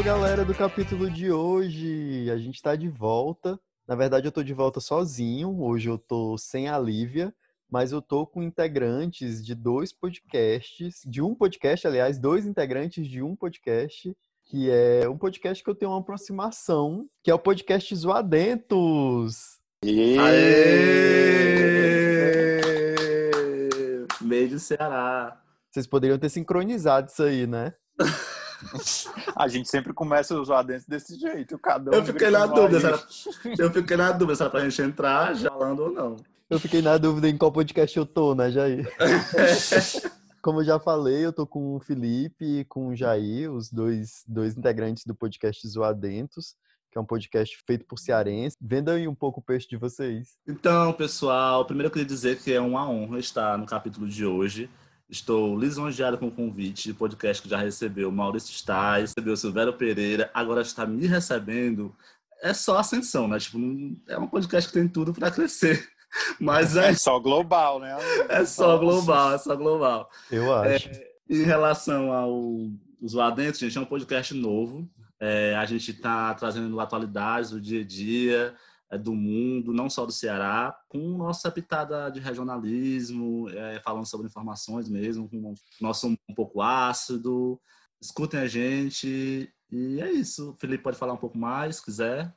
Alô, galera do capítulo de hoje. A gente está de volta. Na verdade, eu tô de volta sozinho. Hoje eu tô sem a Lívia, mas eu tô com integrantes de dois podcasts, de um podcast, aliás, dois integrantes de um podcast, que é um podcast que eu tenho uma aproximação, que é o podcast Zoadentos. Aê! Beijo, Ceará. Vocês poderiam ter sincronizado isso aí, né? A gente sempre começa a usar dentro desse jeito. Cada um Eu fiquei na dúvida, era, eu fiquei na dúvida se era pra gente entrar já falando ou não. Eu fiquei na dúvida em qual podcast eu tô, né, Jair? Como eu já falei, eu tô com o Felipe e com o Jair, os dois, dois integrantes do podcast Zoadentos, que é um podcast feito por cearense. Venda aí um pouco o peixe de vocês. Então, pessoal, primeiro eu queria dizer que é uma honra estar no capítulo de hoje. Estou lisonjeado com o convite, podcast que já recebeu Maurício Stais, recebeu Silvério Pereira, agora está me recebendo. É só ascensão, né? Tipo, é um podcast que tem tudo para crescer. Mas é, É só global, né? é só global, é só global. Eu acho. Em relação ao lá dentro, gente, é um podcast novo. É, a gente está trazendo atualidades do dia a dia, é, do mundo, não só do Ceará, com nossa pitada de regionalismo, é, falando sobre informações mesmo, com nosso um pouco ácido. Escutem a gente. E é isso. O Felipe pode falar um pouco mais, se quiser.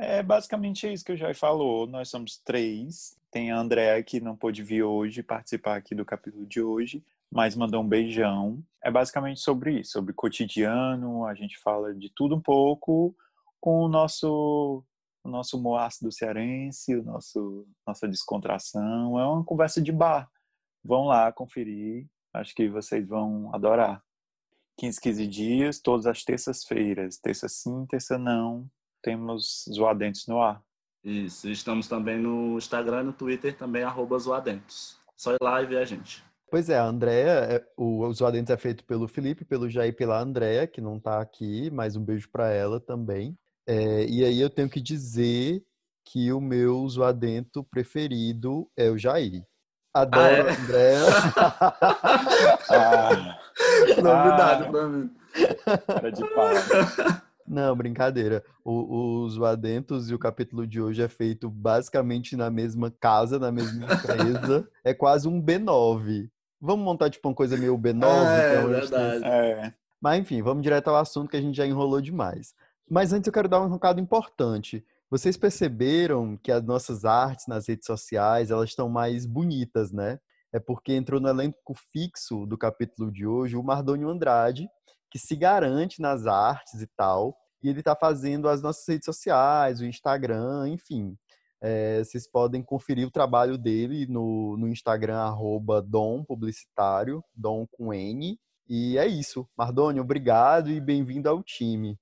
É basicamente isso que o Jair falou. Nós somos três. Tem a Andréa que não pôde vir hoje participar aqui do capítulo de hoje, mas mandou um beijão. É basicamente sobre isso, sobre cotidiano. A gente fala de tudo um pouco com o nosso o nosso humor ácido cearense, o nosso nossa descontração. É uma conversa de bar. Vão lá conferir. Acho que vocês vão adorar. 15, 15 dias, todas as terças-feiras. Terça sim, terça não. Temos Zoadentos no ar. Isso. Estamos também no Instagram e no Twitter, também, arroba Zoadentos. Só ir lá e ver a gente. Pois é, a Andrea, é- o o Zoadentos é feito pelo Felipe, pelo Jair e pela Andrea, que não tá aqui, mas um beijo pra ela também. É, e aí eu tenho que dizer que o meu Zoadento preferido é o Jair. Adoro Ah, é? a Andrea. Ah, Novidade Ah. pra mim. cara de pau. Não, brincadeira. O, o Zoadentos e o capítulo de hoje é feito basicamente na mesma casa, na mesma empresa. É quase um B9. Vamos montar tipo uma coisa meio B9? É, é verdade. É, Mas enfim, vamos direto ao assunto que a gente já enrolou demais. Mas antes eu quero dar um recado importante. Vocês perceberam que as nossas artes nas redes sociais, elas estão mais bonitas, né? É porque entrou no elenco fixo do capítulo de hoje o Mardônio Andrade, que se garante nas artes e tal, e ele está fazendo as nossas redes sociais, o Instagram, enfim. É, vocês podem conferir o trabalho dele no, no Instagram, arroba Dom Publicitário, Dom com N, e é isso. Mardônio, obrigado e bem-vindo ao time.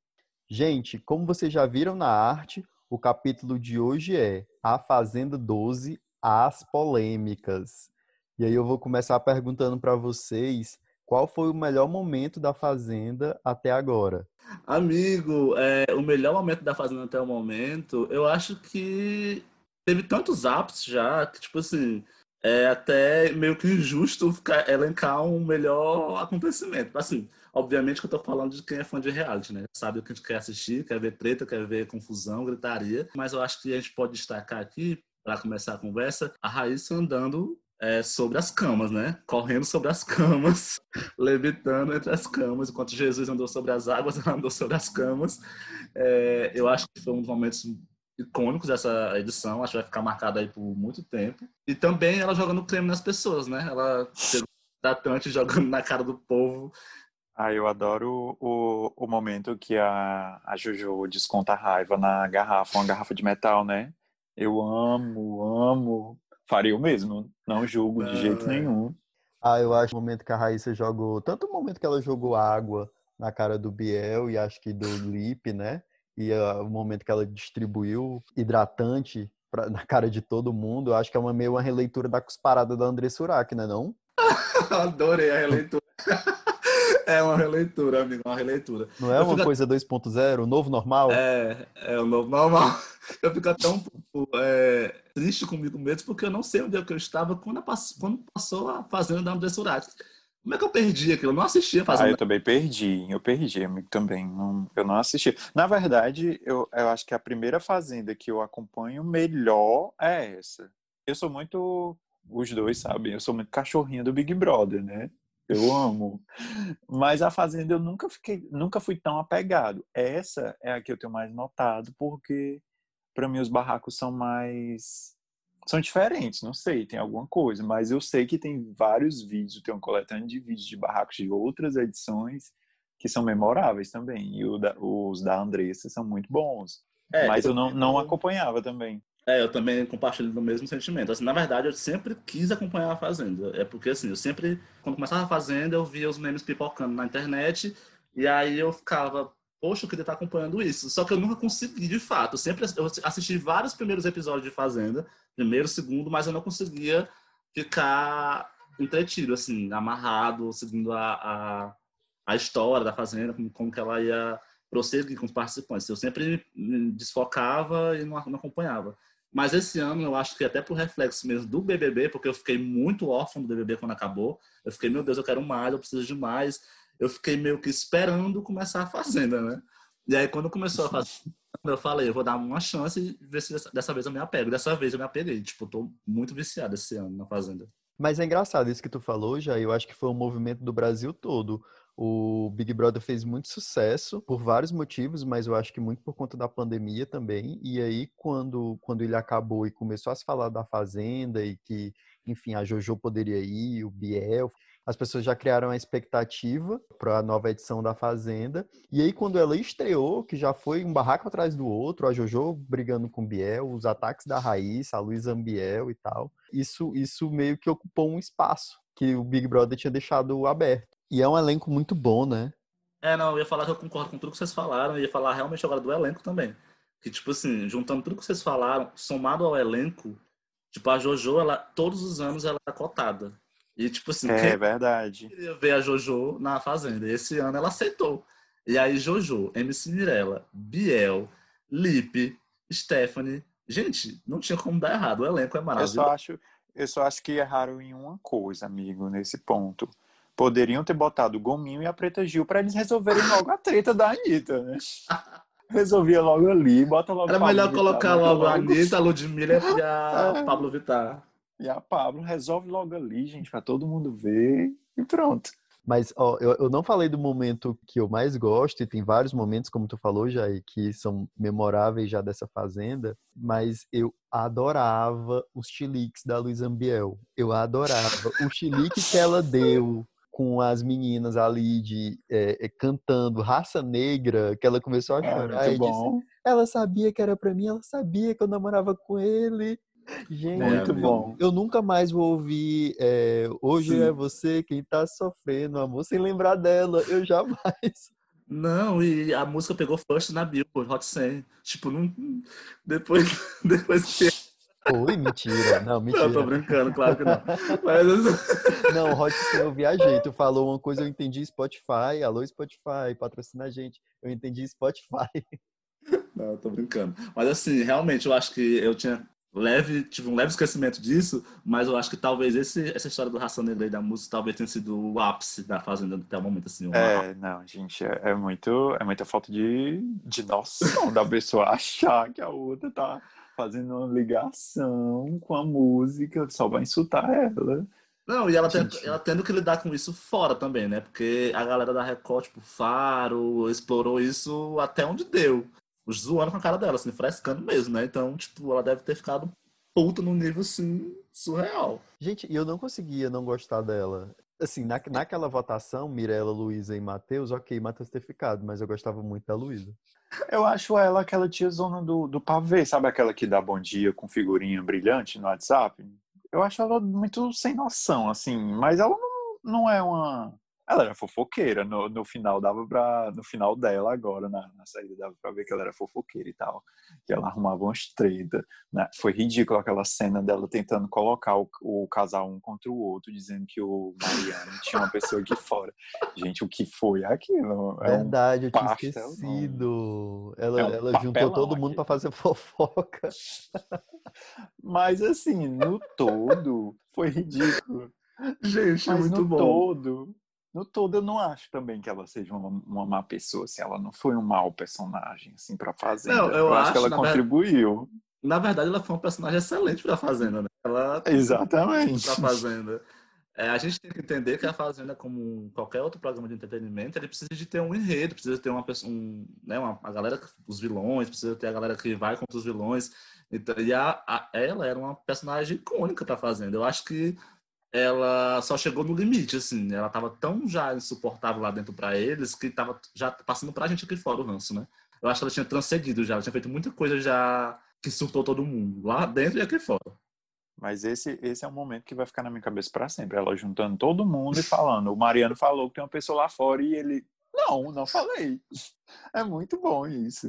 Gente, como vocês já viram na arte, o capítulo de hoje é A Fazenda 12, As Polêmicas. E aí eu vou começar perguntando para vocês qual foi o melhor momento da Fazenda até agora. Amigo, é, o melhor momento da Fazenda até o momento, eu acho que teve tantos ápices já, que, tipo assim, é até meio que injusto ficar, elencar um melhor acontecimento. Assim, obviamente que eu tô falando de quem é fã de reality, né? Sabe o que a gente quer assistir, quer ver treta, quer ver confusão, gritaria. Mas eu acho que a gente pode destacar aqui, para começar a conversa, a Raíssa andando é, sobre as camas, né? Correndo sobre as camas, levitando entre as camas, enquanto Jesus andou sobre as águas, ela andou sobre as camas. É, eu acho que foi um dos momentos icônicos dessa edição, acho que vai ficar marcada aí por muito tempo. E também ela jogando creme nas pessoas, né? Ela pegou tratante jogando na cara do povo. Ah, eu adoro o, o momento que a, a Jojo desconta a raiva na garrafa, uma garrafa de metal, né? Eu amo, amo. Faria o mesmo, não julgo de jeito é. nenhum. Ah, eu acho o momento que a Raíssa jogou, tanto o momento que ela jogou água na cara do Biel e acho que do Lipe, né? E ah, o momento que ela distribuiu hidratante pra- na cara de todo mundo, eu acho que é uma meio uma releitura da cusparada da André Surak, né não? Adorei a releitura. É uma releitura, amigo, uma releitura. Não é Eu uma fico- coisa 2.0, o novo normal? É, é o novo normal. Eu fico até um pouco é, triste comigo mesmo, porque eu não sei onde é que eu estava quando, a pass- quando passou a Fazenda da André Surak. Como é que eu perdi aquilo? Eu não assistia fazendo. Ah, eu também perdi. Eu perdi, amigo, também. Não, eu não assisti. Na verdade, eu, eu acho que a primeira Fazenda que eu acompanho melhor é essa. Eu sou muito. Os dois sabem, eu sou muito cachorrinho do Big Brother, né? Eu amo. Mas a Fazenda eu nunca fiquei, nunca fui tão apegado. Essa é a que eu tenho mais notado, porque para mim os barracos são mais são diferentes, não sei, tem alguma coisa, mas eu sei que tem vários vídeos, tem um coletâneo de vídeos de barracos de outras edições que são memoráveis também, e da, os da Andressa são muito bons. É, mas eu, não, não acompanhava também. É, eu também compartilho do mesmo sentimento. Assim, na verdade, eu sempre quis acompanhar a Fazenda. É porque, assim, eu sempre, quando começava a Fazenda, eu via os memes pipocando na internet, e aí eu ficava, poxa, eu queria estar acompanhando isso. Só que eu nunca consegui, de fato. Eu sempre eu assisti vários primeiros episódios de Fazenda, primeiro, segundo, mas eu não conseguia ficar entretido, assim, amarrado, seguindo a, a, a história da Fazenda, como, como que ela ia prosseguir com os participantes. Eu sempre me desfocava e não, não acompanhava. Mas esse ano, eu acho que até por reflexo mesmo do BBB, porque eu fiquei muito órfão do BBB quando acabou. Eu fiquei, meu Deus, eu quero mais, eu preciso de mais. Eu fiquei meio que esperando começar a Fazenda, né? E aí, quando começou a fazer, eu falei, eu vou dar uma chance e ver se dessa vez eu me apego. Dessa vez eu me apeguei. Tipo, tô muito viciado esse ano na Fazenda. Mas é engraçado isso que tu falou, já. Eu acho que foi um movimento do Brasil todo. O Big Brother fez muito sucesso por vários motivos, mas eu acho que muito por conta da pandemia também. E aí, quando, quando ele acabou e começou a se falar da Fazenda e que, enfim, a JoJo poderia ir, o Biel, as pessoas já criaram a expectativa para a nova edição da Fazenda. E aí, quando ela estreou, que já foi um barraco atrás do outro, a JoJo brigando com o Biel, os ataques da Raíssa, a Luísa Ambiel e tal, isso, isso meio que ocupou um espaço que o Big Brother tinha deixado aberto. E é um elenco muito bom, né? É, não, eu ia falar que eu concordo com tudo que vocês falaram, eu ia falar realmente agora do elenco também. Que, tipo assim, juntando tudo que vocês falaram, somado ao elenco, tipo, a JoJo, ela, todos os anos ela é cotada. E, tipo assim, é verdade. queria ver a JoJo na Fazenda. E esse ano ela aceitou. E aí, JoJo, MC Mirella, Biel, Lipe, Stephanie. Gente, não tinha como dar errado. O elenco é maravilhoso. Eu só acho, eu só acho que erraram em uma coisa, amigo, nesse ponto poderiam ter botado o Gominho e a Preta Gil para eles resolverem logo a treta da Anitta, né? Resolvia logo ali, bota logo Era melhor Vittar, colocar logo, logo a Anitta, a Ludmilla e a é. Pablo Vittar. E a Pablo resolve logo ali, gente, para todo mundo ver e pronto. Mas ó, eu, eu não falei do momento que eu mais gosto, e tem vários momentos, como tu falou, já que são memoráveis já dessa fazenda, mas eu adorava os chiliques da Luísa Ambiel. Eu adorava. o chilique que ela deu com as meninas ali de é, cantando Raça Negra, que ela começou a é, chorar é, e bom. disse, ela sabia que era para mim, ela sabia que eu namorava com ele. Gente, muito bom. Eu nunca mais vou ouvir é, Hoje Sim. é você quem tá sofrendo, amor, sem lembrar dela. Eu jamais. Não, e a música pegou first na Billboard, Hot 100. Tipo, não... depois, depois que Oi, mentira. Não, mentira. Não, tô brincando, claro que não. Mas... Não, Hot eu viajei. Tu falou uma coisa, eu entendi Spotify. Alô, Spotify, patrocina a gente. Eu entendi Spotify. Não, tô brincando. Mas assim, realmente, eu acho que eu tinha leve, tive um leve esquecimento disso, mas eu acho que talvez esse, essa história do Raça Negra e da música talvez tenha sido o ápice da Fazenda até o momento, assim. Uma... É, não, gente, é, é, muito, é muita falta de, de noção da pessoa achar que a outra tá fazendo uma ligação com a música, só vai insultar ela. Não, e ela, tendo, ela tendo que lidar com isso fora também, né? Porque a galera da Record, tipo, Faro, explorou isso até onde deu. Zoando com a cara dela, assim, frescando mesmo, né? Então, tipo, ela deve ter ficado puta num nível, assim, surreal. Gente, e eu não conseguia não gostar dela. Assim, na, naquela votação, Mirella, Luísa e Matheus, ok, Matheus ter ficado, mas eu gostava muito da Luísa. Eu acho ela aquela tia zona do, do pavê, sabe aquela que dá bom dia com figurinha brilhante no WhatsApp? Eu acho ela muito sem noção, assim, mas ela não, não é uma ela era fofoqueira, no, no final dava pra. No final dela, agora, na, na saída, dava pra ver que ela era fofoqueira e tal. Que ela arrumava umas tretas. Né? Foi ridículo aquela cena dela tentando colocar o, o casal um contra o outro, dizendo que o Mariano tinha uma pessoa aqui fora. Gente, o que foi aquilo? É Verdade, um eu tinha esquecido. Ela, é um ela juntou todo mundo para fazer fofoca. Mas assim, no todo, foi ridículo. Gente, Mas muito no bom. todo no todo eu não acho também que ela seja uma, uma má pessoa, se ela não foi um mau personagem, assim, pra Fazenda. Não, eu, eu acho, acho, que ela contribuiu. Ver... Na verdade, ela foi um personagem excelente pra Fazenda, né? Ela... Exatamente. Pra Fazenda. É, a gente tem que entender que a Fazenda, como qualquer outro programa de entretenimento, ele precisa de ter um enredo, precisa ter uma pessoa, um, né, uma, a galera, os vilões, precisa ter a galera que vai contra os vilões. Então, e a, a ela era uma personagem icônica para a Fazenda. Eu acho que ela só chegou no limite, assim. Ela estava tão já insuportável lá dentro para eles que estava já passando para a gente aqui fora o ranço, né? Eu acho que ela tinha transcedido já, ela tinha feito muita coisa já que surtou todo mundo, lá dentro e aqui fora. Mas esse, esse é um momento que vai ficar na minha cabeça para sempre. Ela juntando todo mundo e falando. O Mariano falou que tem uma pessoa lá fora e ele. Não, não falei. É muito bom isso.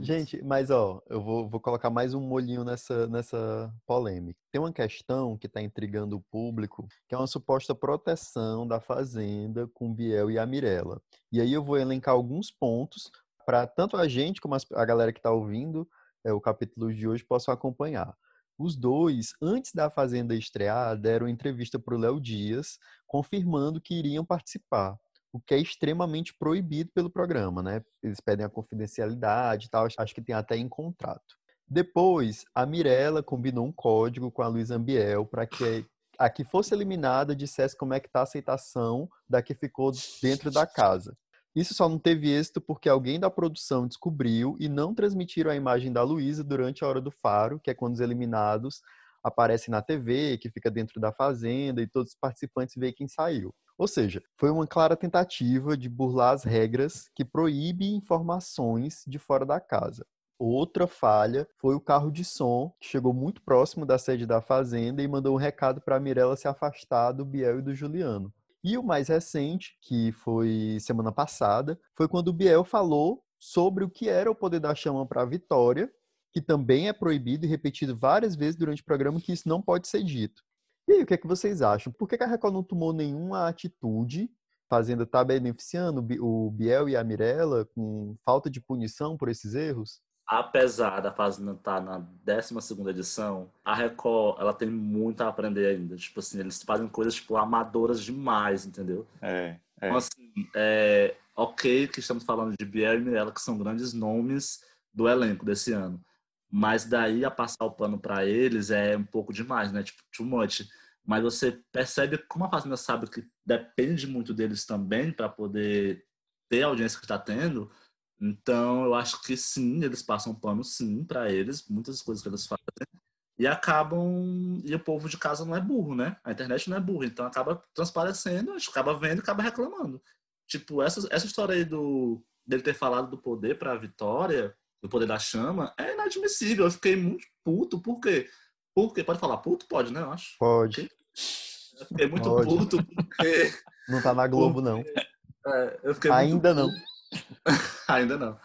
Gente, mas ó, eu vou, vou colocar mais um molhinho nessa, nessa polêmica. Tem uma questão que está intrigando o público, que é uma suposta proteção da Fazenda com Biel e a Mirella. E aí eu vou elencar alguns pontos para tanto a gente como a galera que está ouvindo é, o capítulo de hoje possam acompanhar. Os dois, antes da Fazenda estrear, deram entrevista para o Léo Dias, confirmando que iriam participar, o que é extremamente proibido pelo programa, né? Eles pedem a confidencialidade e tal, acho que tem até em contrato. Depois, a Mirella combinou um código com a Luísa Ambiel para que a que fosse eliminada dissesse como é que está a aceitação da que ficou dentro da casa. Isso só não teve êxito porque alguém da produção descobriu e não transmitiram a imagem da Luísa durante a hora do faro, que é quando os eliminados aparecem na TV, que fica dentro da fazenda e todos os participantes veem quem saiu. Ou seja, foi uma clara tentativa de burlar as regras que proíbe informações de fora da casa. Outra falha foi o carro de som, que chegou muito próximo da sede da fazenda e mandou um recado para a Mirella se afastar do Biel e do Juliano. E o mais recente, que foi semana passada, foi quando o Biel falou sobre o que era o poder da chama para a vitória, que também é proibido e repetido várias vezes durante o programa que isso não pode ser dito. E aí, o que é que vocês acham? Por que a Record não tomou nenhuma atitude fazendo estar tá beneficiando o Biel e a Mirella com falta de punição por esses erros? apesar da Fazenda estar tá na 12 edição, a Record ela tem muito a aprender ainda. Tipo assim, eles fazem coisas tipo, amadoras demais, entendeu? É, é. Então, assim, é, ok que estamos falando de Biel e Mirella, que são grandes nomes do elenco desse ano. Mas daí a passar o pano para eles é um pouco demais, né? Tipo, too much. Mas você percebe como a Fazenda sabe que depende muito deles também para poder ter a audiência que está tendo então, eu acho que sim, eles passam pano sim para eles, muitas coisas que eles fazem, e acabam. E o povo de casa não é burro, né? A internet não é burro, então acaba transparecendo, acaba vendo e acaba reclamando. Tipo, essa, essa história aí do, dele ter falado do poder para a vitória, do poder da chama, é inadmissível. Eu fiquei muito puto, por quê? Porque, pode falar puto? Pode, né? Eu acho. Pode. Eu fiquei muito pode. puto porque. Não tá na Globo, porque... não. É, eu fiquei Ainda não. Ainda não.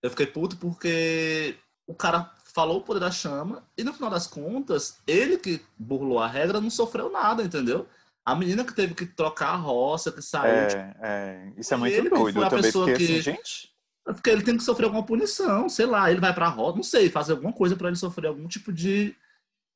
Eu fiquei puto porque o cara falou o poder da chama e no final das contas, ele que burlou a regra não sofreu nada, entendeu? A menina que teve que trocar a roça, que saiu. É, tipo, é. Isso é muito doido. Eu também fiquei que... assim, gente. É porque ele tem que sofrer alguma punição, sei lá, ele vai pra roça, não sei, fazer alguma coisa para ele sofrer algum tipo de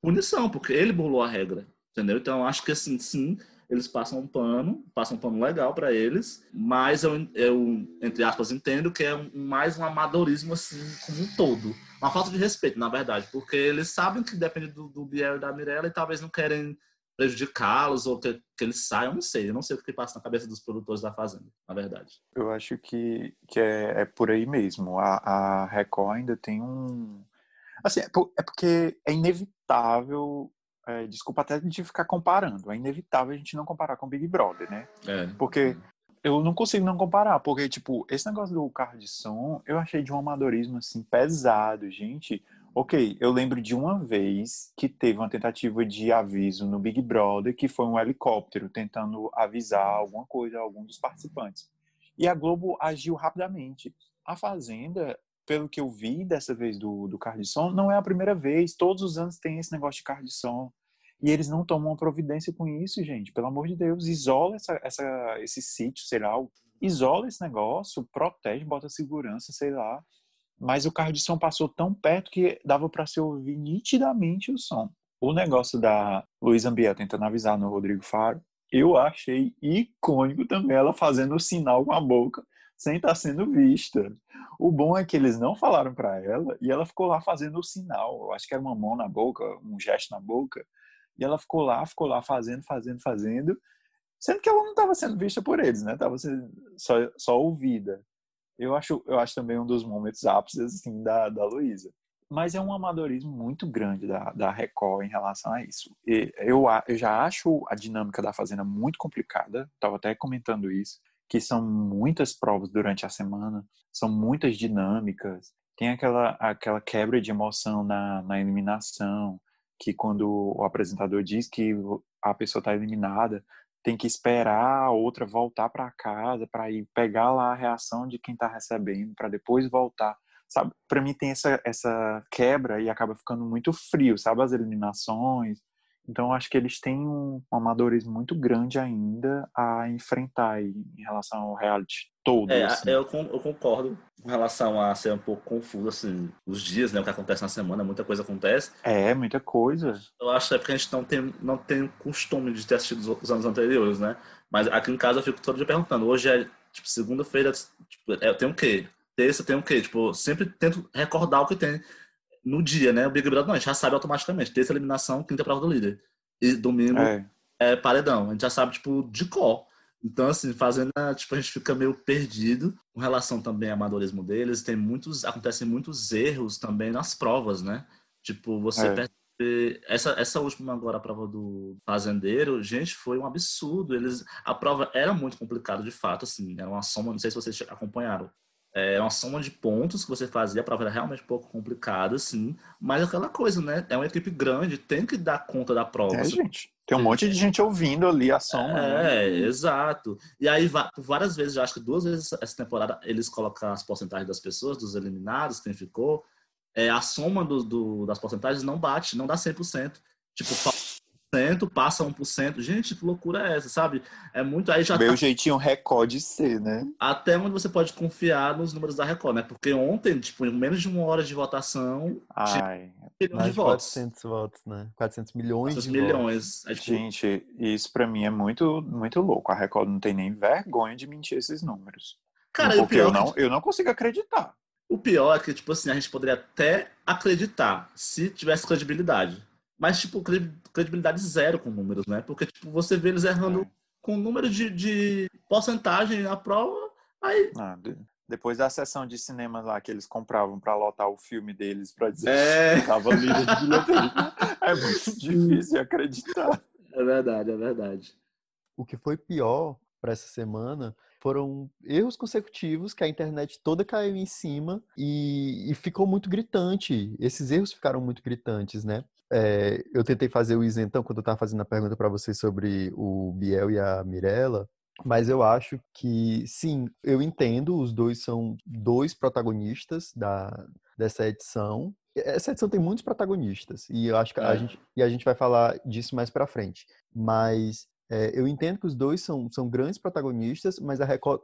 punição, porque ele burlou a regra, entendeu? Então acho que assim, sim, eles passam um pano, passam um pano legal para eles, mas eu, eu, entre aspas, entendo que é um, mais um amadorismo assim, como um todo. Uma falta de respeito, na verdade, porque eles sabem que depende do, do Biel e da Mirella e talvez não querem prejudicá-los ou que, que eles saiam, não sei. Eu não sei o que passa na cabeça dos produtores da Fazenda, na verdade. Eu acho que, que é, é por aí mesmo. A, a Record ainda tem um. Assim, é, é porque é inevitável é, desculpa até de ficar comparando, é inevitável a gente não comparar com Big Brother, né? É. Porque eu não consigo não comparar, porque, tipo, esse negócio do carro de som, eu achei de um amadorismo, assim, pesado, gente. Ok, eu lembro de uma vez que teve uma tentativa de aviso no Big Brother, que foi um helicóptero tentando avisar alguma coisa a algum dos participantes. E a Globo agiu rapidamente. A Fazenda, pelo que eu vi dessa vez do, do som, não é a primeira vez. Todos os anos tem esse negócio de som. E eles não tomam providência com isso, gente. Pelo amor de Deus, isola essa, essa, esse sítio, sei lá. Isola esse negócio, protege, bota segurança, sei lá. Mas o carro de som passou tão perto que dava para se ouvir nitidamente o som. O negócio da Luísa Ambiel tentando avisar no Rodrigo Faro eu achei icônico também ela fazendo o sinal com a boca sem estar tá sendo vista. O bom é que eles não falaram para ela e ela ficou lá fazendo o sinal. Eu acho que era uma mão na boca, um gesto na boca. E ela ficou lá, ficou lá fazendo, fazendo, fazendo, sendo que ela não estava sendo vista por eles, né? Estava só, só ouvida. Eu acho, eu acho também um dos momentos ápices assim da da Luísa. Mas é um amadorismo muito grande da, da Record em relação a isso. E eu, eu já acho a dinâmica da Fazenda muito complicada. Estava até comentando isso que são muitas provas durante a semana, são muitas dinâmicas, tem aquela, aquela quebra de emoção na, na eliminação, que quando o apresentador diz que a pessoa está eliminada, tem que esperar a outra voltar para casa para ir pegar lá a reação de quem está recebendo, para depois voltar. Sabe, para mim tem essa, essa quebra e acaba ficando muito frio, sabe, as eliminações, então, acho que eles têm um, um amadorismo muito grande ainda a enfrentar em relação ao reality todo. É, assim. eu, eu, concordo com relação a ser um pouco confuso, assim, os dias, né? O que acontece na semana, muita coisa acontece. É, muita coisa. Eu acho que é porque a gente não tem, não tem costume de ter assistido os anos anteriores, né? Mas aqui em casa eu fico todo dia perguntando. Hoje é, tipo, segunda-feira, tipo, é, tem o quê? Terça tem o quê? Tipo, sempre tento recordar o que tem no dia, né? O Big Brother não, a gente já sabe automaticamente. Terça eliminação, quinta prova do líder. E domingo é. é. paredão. A gente já sabe, tipo, de cor. Então, assim, fazendo, tipo, a gente fica meio perdido com relação também ao amadorismo deles. Tem muitos, acontecem muitos erros também nas provas, né? Tipo, você é. percebe, essa, essa última agora, a prova do fazendeiro, gente, foi um absurdo. Eles, a prova era muito complicada, de fato, assim, era uma soma, não sei se vocês acompanharam. É uma soma de pontos que você fazia, a prova era realmente um pouco complicada, sim. Mas aquela coisa, né? É uma equipe grande, tem que dar conta da prova. É, gente. Tem um monte de gente ouvindo ali a soma. É, né? exato. E aí, várias vezes, acho que duas vezes essa temporada, eles colocam as porcentagens das pessoas, dos eliminados, quem ficou. É, a soma do, do, das porcentagens não bate, não dá 100%. Tipo, passa 1%. Gente, que loucura é essa, sabe? É muito. Aí já Meu tá... jeitinho Record de ser, né? Até onde você pode confiar nos números da Record, né? Porque ontem, tipo, em menos de uma hora de votação, Ai, tinha mais de votos. 400 votos, né? 400 milhões 400 de milhões. É, tipo... Gente, isso pra mim é muito, muito louco. A Record não tem nem vergonha de mentir esses números. Cara, porque eu, não, eu não consigo acreditar. O pior é que, tipo assim, a gente poderia até acreditar se tivesse credibilidade. Mas, tipo, credibilidade zero com números, né? Porque, tipo, você vê eles errando é. com número de, de porcentagem na prova, aí... Ah, depois da sessão de cinema lá que eles compravam para lotar o filme deles para dizer é. que tava líder de bilheteria, é muito difícil acreditar. É verdade, é verdade. O que foi pior para essa semana foram erros consecutivos que a internet toda caiu em cima e, e ficou muito gritante. Esses erros ficaram muito gritantes, né? É, eu tentei fazer o isentão quando eu estava fazendo a pergunta para vocês sobre o Biel e a Mirella, mas eu acho que sim, eu entendo, os dois são dois protagonistas da, dessa edição. Essa edição tem muitos protagonistas e eu acho que é. a gente e a gente vai falar disso mais para frente. Mas é, eu entendo que os dois são, são grandes protagonistas, mas a Record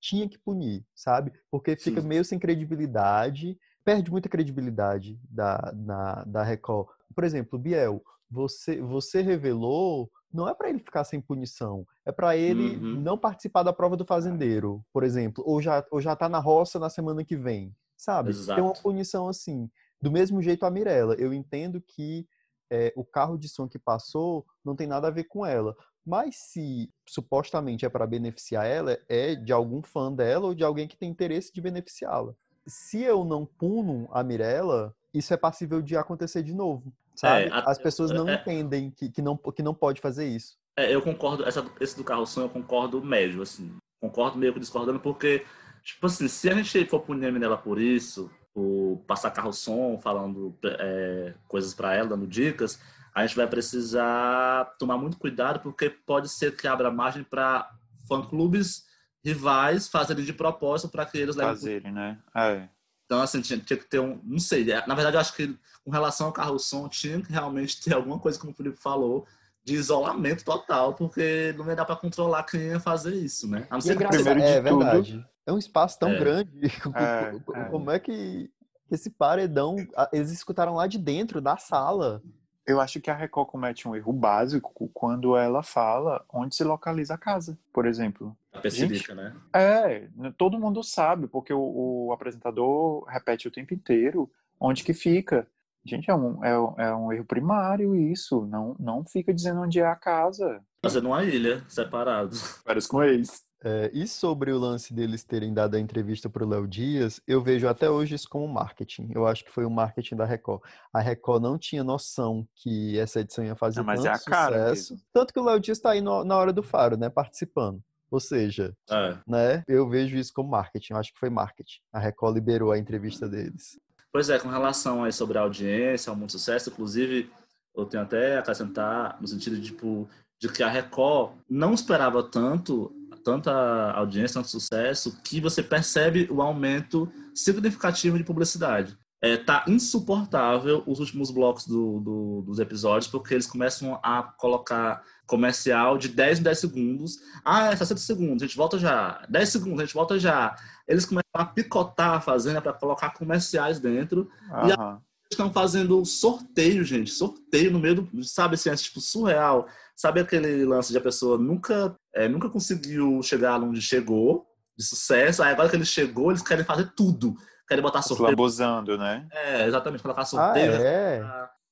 tinha que punir, sabe? Porque fica sim. meio sem credibilidade, perde muita credibilidade da, na, da Record por exemplo, Biel, você, você revelou, não é para ele ficar sem punição, é para ele uhum. não participar da prova do fazendeiro, por exemplo, ou já, ou já tá na roça na semana que vem, sabe? Exato. Tem uma punição assim. Do mesmo jeito a Mirella, eu entendo que é, o carro de som que passou não tem nada a ver com ela. Mas se supostamente é para beneficiar ela, é de algum fã dela ou de alguém que tem interesse de beneficiá-la. Se eu não puno a Mirella, isso é passível de acontecer de novo, sabe? É, a, As pessoas não é, entendem que, que, não, que não pode fazer isso. É, eu concordo, essa, esse do carroção eu concordo médio, assim. Concordo meio que discordando, porque, tipo assim, se a gente for punir a Minela por isso, por passar carro-som, falando é, coisas para ela, dando dicas, a gente vai precisar tomar muito cuidado, porque pode ser que abra margem para fã-clubes rivais fazerem de propósito para que eles levem... Fazerem, né? É. Então, assim, tinha, tinha, que ter um. Não sei. É, na verdade, eu acho que com relação ao carro-som, tinha que realmente ter alguma coisa, como o Felipe falou, de isolamento total, porque não ia dar para controlar quem ia fazer isso, né? A não ser que primeiro é, verdade. É um espaço tão é. grande. É, como é que esse paredão. Eles escutaram lá de dentro da sala. Eu acho que a Record comete um erro básico quando ela fala onde se localiza a casa, por exemplo. A Gente, né? É, todo mundo sabe, porque o, o, apresentador repete o tempo inteiro onde que fica. Gente, é um, é, é um erro primário isso. Não, não fica dizendo onde é a casa. Fazendo uma ilha, separado. Vários com ex. É, e sobre o lance deles terem dado a entrevista para o Léo Dias, eu vejo até hoje isso como marketing. Eu acho que foi o marketing da Record. A Record não tinha noção que essa edição ia fazer não, tanto é sucesso. Tanto que o Léo Dias está aí no, na hora do faro, né? Participando. Ou seja, é. né, eu vejo isso como marketing. Eu acho que foi marketing. A Record liberou a entrevista deles. Pois é, com relação aí sobre a audiência, ao muito sucesso, inclusive, eu tenho até a acrescentar no sentido de, tipo, de que a Record não esperava tanto tanta audiência, tanto sucesso, que você percebe o aumento significativo de publicidade. É, tá insuportável os últimos blocos do, do, dos episódios, porque eles começam a colocar comercial de 10 em 10 segundos. Ah, é 60 segundos, a gente volta já. 10 segundos, a gente volta já. Eles começam a picotar a fazenda para colocar comerciais dentro. Uhum. E a estão fazendo sorteio, gente. Sorteio no meio do. Sabe assim, é tipo surreal. Sabe aquele lance de a pessoa nunca, é, nunca conseguiu chegar onde chegou, de sucesso, aí agora que ele chegou, eles querem fazer tudo. Querem botar sorteio. abusando, né? É, exatamente, colocar sorteio. Ah, é?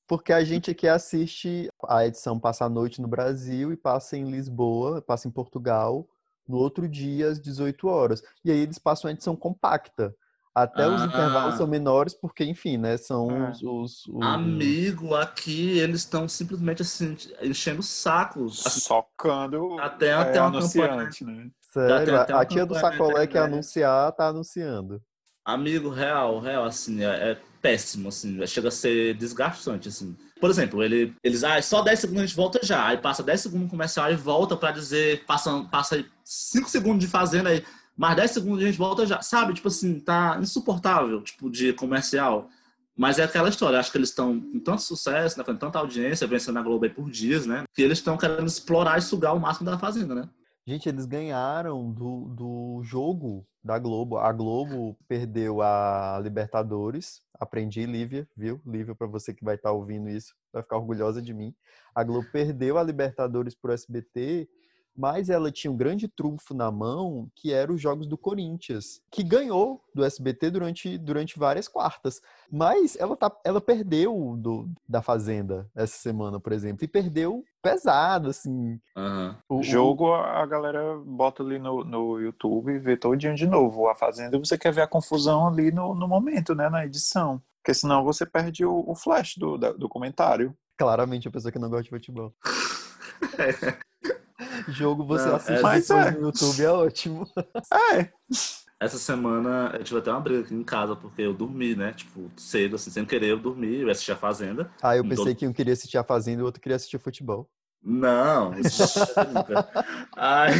Porque a gente aqui assiste a edição passa a noite no Brasil e passa em Lisboa, passa em Portugal, no outro dia às 18 horas. E aí eles passam a edição compacta. Até ah. os intervalos são menores, porque, enfim, né? São é. os, os, os, Amigo, aqui eles estão simplesmente assim, enchendo sacos. Socando até, até é, uma anunciante, campanha. né? Sério, a tia do sacolé que anunciar, tá anunciando. Amigo, real, real, assim, é, é, péssimo, assim, chega a ser desgastante, assim. Por exemplo, ele, eles, ah, só 10 segundos a gente volta já, aí passa 10 segundos no comercial e volta para dizer, passa, passa 5 segundos de fazenda aí, mais 10 segundos a gente volta já. Sabe, tipo assim, tá insuportável, tipo, de comercial. Mas é aquela história, acho que eles estão com tanto sucesso, né, com tanta audiência, vencendo a Globo aí por dias, né? Que eles estão querendo explorar e sugar o máximo da Fazenda, né? Gente, eles ganharam do, do jogo da Globo. A Globo perdeu a Libertadores. Aprendi, Lívia, viu? Lívia, para você que vai estar tá ouvindo isso, vai ficar orgulhosa de mim. A Globo perdeu a Libertadores pro SBT mas ela tinha um grande trunfo na mão, que era os jogos do Corinthians, que ganhou do SBT durante, durante várias quartas. Mas ela, tá, ela perdeu do, da Fazenda essa semana, por exemplo, e perdeu pesado, assim. Uhum. O jogo a galera bota ali no, no YouTube e vê todo dia de novo. A Fazenda você quer ver a confusão ali no, no momento, né, na edição. Porque senão você perde o, o flash do, do comentário. Claramente a pessoa que não gosta de futebol. Jogo você não, assiste depois é. no YouTube, é ótimo. É. Essa semana eu tive até uma briga aqui em casa, porque eu dormi, né? Tipo, cedo, assim, sem querer, eu dormi, eu assisti a Fazenda. Ah, eu pensei todo... que um queria assistir a Fazenda e o outro queria assistir futebol. Não, isso nunca. aí,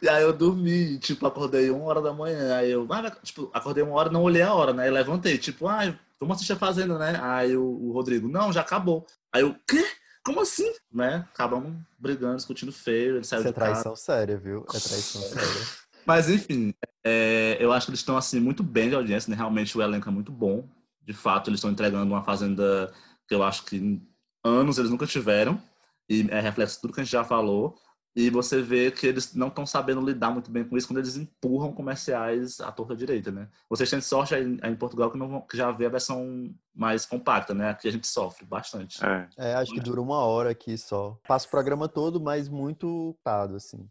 e aí eu dormi, tipo, acordei uma hora da manhã. Aí eu, ah, tipo, acordei uma hora, não olhei a hora, né? Aí levantei, tipo, ah, vamos assistir a Fazenda, né? Aí o, o Rodrigo, não, já acabou. Aí eu, quê? Como assim? Né? Acabamos brigando, discutindo feio. Ele saiu Isso é traição séria, viu? É traição séria. Mas enfim, é, eu acho que eles estão assim muito bem de audiência, né? Realmente o elenco é muito bom. De fato, eles estão entregando uma fazenda que eu acho que anos eles nunca tiveram. E é reflexo de tudo que a gente já falou. E você vê que eles não estão sabendo lidar muito bem com isso quando eles empurram comerciais à torta direita, né? Vocês têm sorte aí em Portugal que, não, que já vê a versão mais compacta, né? Aqui a gente sofre bastante. É, é acho que dura uma hora aqui só. Passa o programa todo, mas muito tado, assim.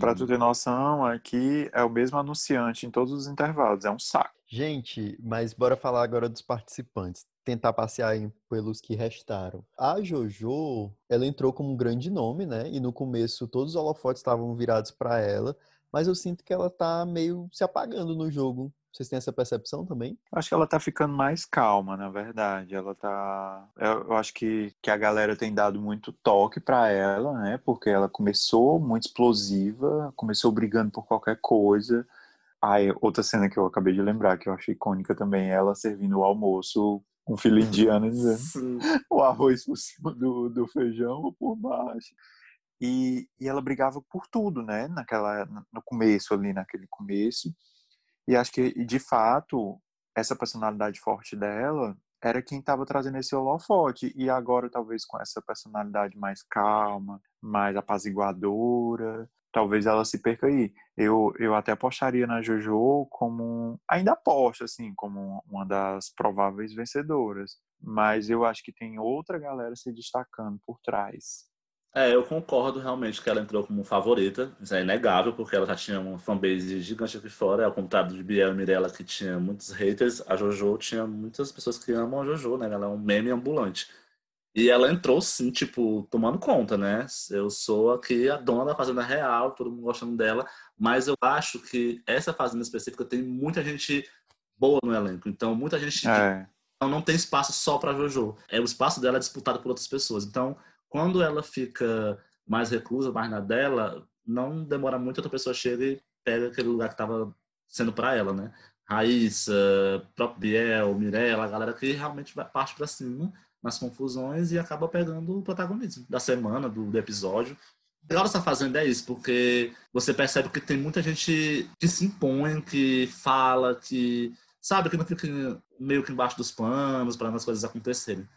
Pra tu ter noção, aqui é o mesmo anunciante em todos os intervalos, é um saco. Gente, mas bora falar agora dos participantes tentar passear pelos que restaram. A JoJo, ela entrou como um grande nome, né? E no começo todos os holofotes estavam virados para ela, mas eu sinto que ela tá meio se apagando no jogo. Vocês têm essa percepção também? Acho que ela tá ficando mais calma, na verdade. Ela tá. Eu acho que, que a galera tem dado muito toque para ela, né? Porque ela começou muito explosiva, começou brigando por qualquer coisa. Aí, outra cena que eu acabei de lembrar, que eu achei icônica também, ela servindo o almoço um filho indiano dizendo o arroz por cima do, do feijão ou por baixo. E, e ela brigava por tudo, né? Naquela, no começo ali, naquele começo. E acho que, de fato, essa personalidade forte dela era quem estava trazendo esse holofote. E agora, talvez com essa personalidade mais calma, mais apaziguadora, talvez ela se perca aí. Eu, eu até apostaria na JoJo como. Ainda aposto, assim, como uma das prováveis vencedoras. Mas eu acho que tem outra galera se destacando por trás. É, eu concordo realmente que ela entrou como favorita, isso é inegável, porque ela já tinha uma fanbase gigante aqui fora, ao contrário de Biel e Mirella, que tinha muitos haters, a Jojo tinha muitas pessoas que amam a Jojo, né? Ela é um meme ambulante. E ela entrou, sim, tipo, tomando conta, né? Eu sou aqui a dona da Fazenda Real, todo mundo gostando dela, mas eu acho que essa Fazenda específica tem muita gente boa no elenco, então muita gente é. não, tem espaço só para Jojo. É, o espaço dela é disputado por outras pessoas, então quando ela fica mais reclusa, mais na dela, não demora muito, outra pessoa chega e pega aquele lugar que estava sendo para ela, né? Raíssa, próprio Biel, Mirella, a galera que realmente vai parte para cima nas confusões e acaba pegando o protagonismo da semana, do, do episódio. O legal dessa fazenda é isso, porque você percebe que tem muita gente que se impõe, que fala, que sabe, que não fica meio que embaixo dos panos para as coisas acontecerem.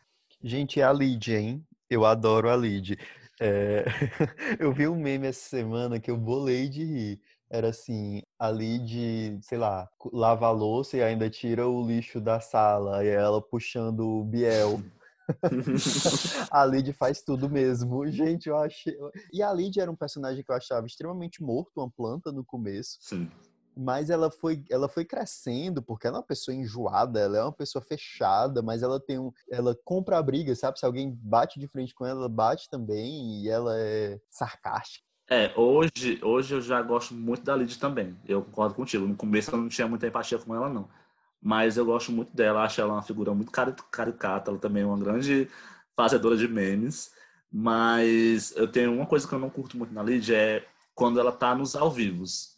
Gente, é a Lídia, hein? Eu adoro a Lid. É... eu vi um meme essa semana que eu bolei de rir. Era assim, a Lid, sei lá, lava a louça e ainda tira o lixo da sala. E ela puxando o Biel. a Lid faz tudo mesmo. Gente, eu achei. E a Lid era um personagem que eu achava extremamente morto, uma planta no começo. Sim mas ela foi, ela foi crescendo porque ela é uma pessoa enjoada, ela é uma pessoa fechada, mas ela tem um, ela compra a briga, sabe? Se alguém bate de frente com ela, ela bate também e ela é sarcástica. É, hoje, hoje eu já gosto muito da Lid também. Eu concordo contigo. No começo eu não tinha muita empatia com ela não, mas eu gosto muito dela. Acho ela uma figura muito caricata. Ela também é uma grande fazedora de memes. Mas eu tenho uma coisa que eu não curto muito na Lid é quando ela tá nos ao vivos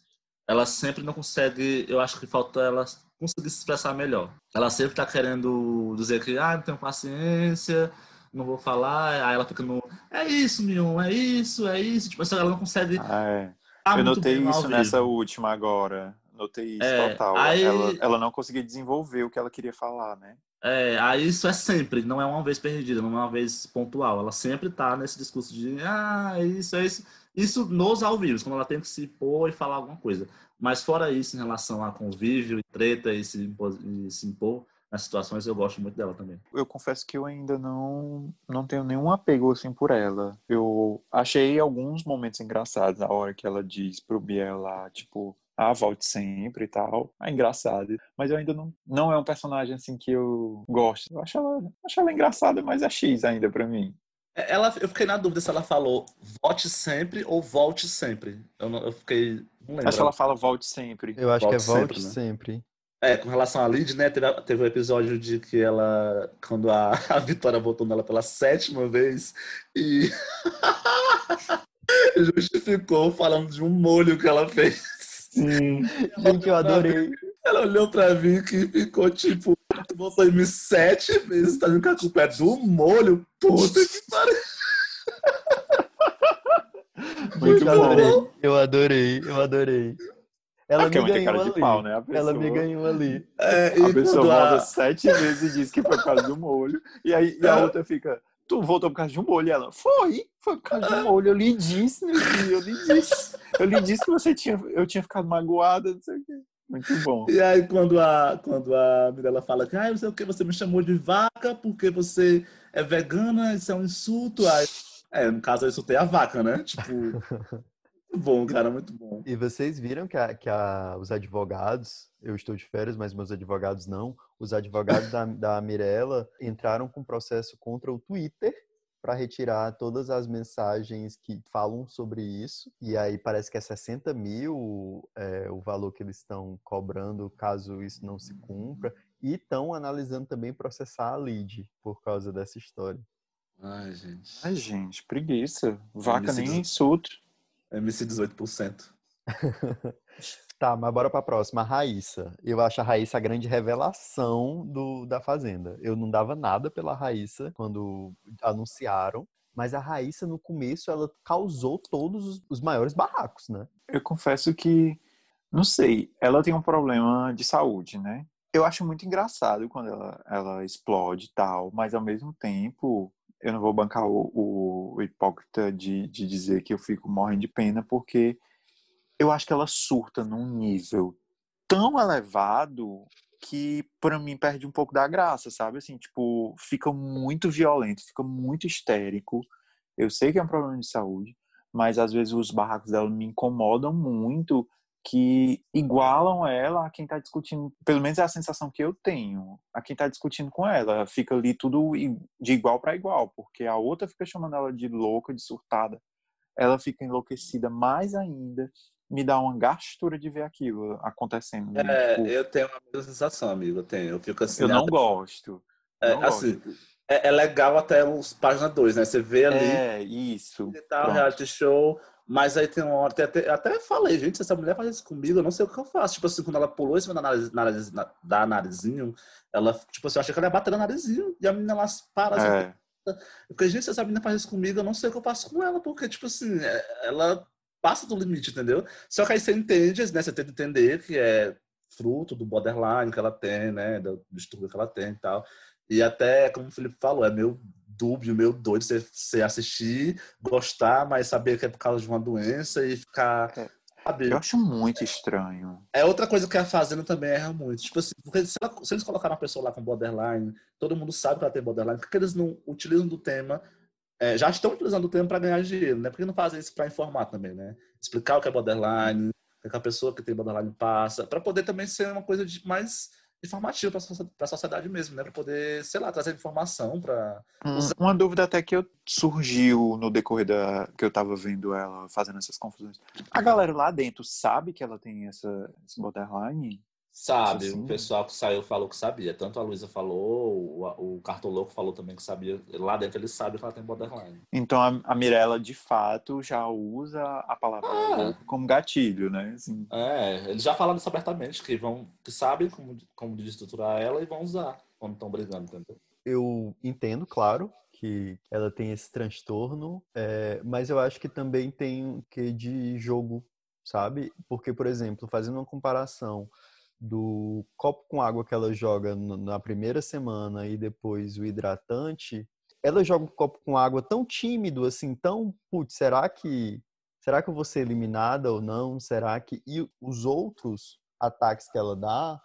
ela sempre não consegue, eu acho que falta ela conseguir se expressar melhor. Ela sempre tá querendo dizer que, ah, não tenho paciência, não vou falar, aí ela fica no, é isso, Mion, é isso, é isso, tipo, ela não consegue... Ah, é. Eu notei isso nessa última agora, notei isso é, total. Aí... Ela, ela não conseguia desenvolver o que ela queria falar, né? É, aí isso é sempre, não é uma vez perdida, não é uma vez pontual. Ela sempre tá nesse discurso de, ah, é isso, é isso. Isso nos ao vivo, quando ela tem que se pôr e falar alguma coisa. Mas fora isso, em relação a convívio e treta e se, impor, e se impor nas situações, eu gosto muito dela também. Eu confesso que eu ainda não, não tenho nenhum apego assim por ela. Eu achei alguns momentos engraçados na hora que ela diz pro Biel lá, tipo, ah, volte sempre e tal. É engraçado. Mas eu ainda não, não é um personagem assim que eu gosto. Eu acho ela, acho ela engraçada, mas é X ainda para mim. É, ela, eu fiquei na dúvida se ela falou vote sempre ou volte sempre. Eu, não, eu fiquei. Não lembro. Acho que ela fala volte sempre. Eu acho volte que é volte sempre. sempre. Né? É, com relação à Lid, né? Teve, teve um episódio de que ela. Quando a, a Vitória voltou nela pela sétima vez e. justificou falando de um molho que ela fez. Sim. Gente, eu adorei. Ela olhou pra mim e ficou tipo, tu em mim sete vezes, tá vendo que a culpa é do molho? Puta que pariu. Muito eu adorei, eu adorei, eu adorei. Ela é me ganhou ali. Pau, né? Pessoa... Ela me ganhou ali. É, a pessoa volta a... sete vezes e diz que foi por causa do molho. E aí e a é. outra fica, tu voltou por causa de um molho. E ela, foi, foi por causa de um molho. Eu lhe disse, meu filho, eu lhe disse. Eu lhe disse que você tinha, eu tinha ficado magoada, não sei o quê. Muito bom. E aí, quando a, quando a Mirella fala que, ah, não sei o que, você me chamou de vaca porque você é vegana, isso é um insulto. Aí, é, no caso, eu insultei a vaca, né? Tipo, muito bom, cara, muito bom. E vocês viram que, a, que a, os advogados, eu estou de férias, mas meus advogados não, os advogados da, da Mirella entraram com processo contra o Twitter para retirar todas as mensagens que falam sobre isso. E aí parece que é 60 mil é, o valor que eles estão cobrando caso isso não se cumpra. E estão analisando também processar a lead por causa dessa história. Ai, gente. Ai, gente, preguiça. Vaca MC nem insulto. MC 18%. Tá, mas bora pra próxima. A Raíssa. Eu acho a Raíssa a grande revelação do, da Fazenda. Eu não dava nada pela Raíssa quando anunciaram. Mas a Raíssa, no começo, ela causou todos os, os maiores barracos, né? Eu confesso que, não sei, ela tem um problema de saúde, né? Eu acho muito engraçado quando ela, ela explode e tal, mas ao mesmo tempo eu não vou bancar o, o hipócrita de, de dizer que eu fico morrendo de pena, porque eu acho que ela surta num nível tão elevado que para mim perde um pouco da graça, sabe? Assim, tipo, fica muito violento, fica muito histérico. Eu sei que é um problema de saúde, mas às vezes os barracos dela me incomodam muito, que igualam ela a quem está discutindo, pelo menos é a sensação que eu tenho, a quem está discutindo com ela. Fica ali tudo de igual para igual, porque a outra fica chamando ela de louca, de surtada. Ela fica enlouquecida mais ainda me dá uma gastura de ver aquilo acontecendo. É, tipo... eu tenho a mesma sensação, amigo. Eu tenho. Eu fico assim. Eu não até... gosto. É, não assim, gosto. É, é, legal até os página 2, né? Você vê ali. É, isso. Tal, reality show. Mas aí tem uma hora, até, até falei, gente, se essa mulher faz isso comigo, eu não sei o que eu faço. Tipo assim, quando ela pulou em cima da, nariz, nariz, da narizinho, ela, tipo assim, eu achei que ela ia bater no narizinho. E a menina, ela para, assim, é. Eu falei, gente, se essa menina faz isso comigo, eu não sei o que eu faço com ela, porque, tipo assim, é, ela passa do limite, entendeu? Só que aí você entende, né? Você tenta entender que é fruto do borderline que ela tem, né? Do distúrbio que ela tem e tal. E até, como o Felipe falou, é meio dúbio, meio doido você, você assistir, gostar, mas saber que é por causa de uma doença e ficar. É. Sabe? Eu acho muito estranho. É outra coisa que a Fazenda também erra muito. Tipo assim, porque se, ela, se eles colocaram uma pessoa lá com borderline, todo mundo sabe que ela tem borderline, por que eles não utilizam do tema é, já estão utilizando o termo para ganhar dinheiro, né? Por que não fazem isso para informar também, né? Explicar o que é borderline, o que a pessoa que tem borderline passa, para poder também ser uma coisa de mais informativa para a sociedade mesmo, né? Para poder, sei lá, trazer informação para. Uma dúvida até que eu, surgiu no decorrer da que eu estava vendo ela fazendo essas confusões. A galera lá dentro sabe que ela tem essa esse borderline? Sabe, o pessoal que saiu falou que sabia. Tanto a Luísa falou, o, o Cartoloco falou também que sabia. Lá dentro ele sabe que ela tem borderline. Então a, a Mirella, de fato, já usa a palavra ah. como gatilho, né? Assim. É, eles já falaram isso abertamente, que, vão, que sabem como, como desestruturar ela e vão usar quando estão brigando, entendeu? Eu entendo, claro, que ela tem esse transtorno, é, mas eu acho que também tem um que de jogo, sabe? Porque, por exemplo, fazendo uma comparação do copo com água que ela joga na primeira semana e depois o hidratante, ela joga um copo com água tão tímido, assim, tão, putz, será que será que eu vou ser eliminada ou não? Será que e os outros ataques que ela dá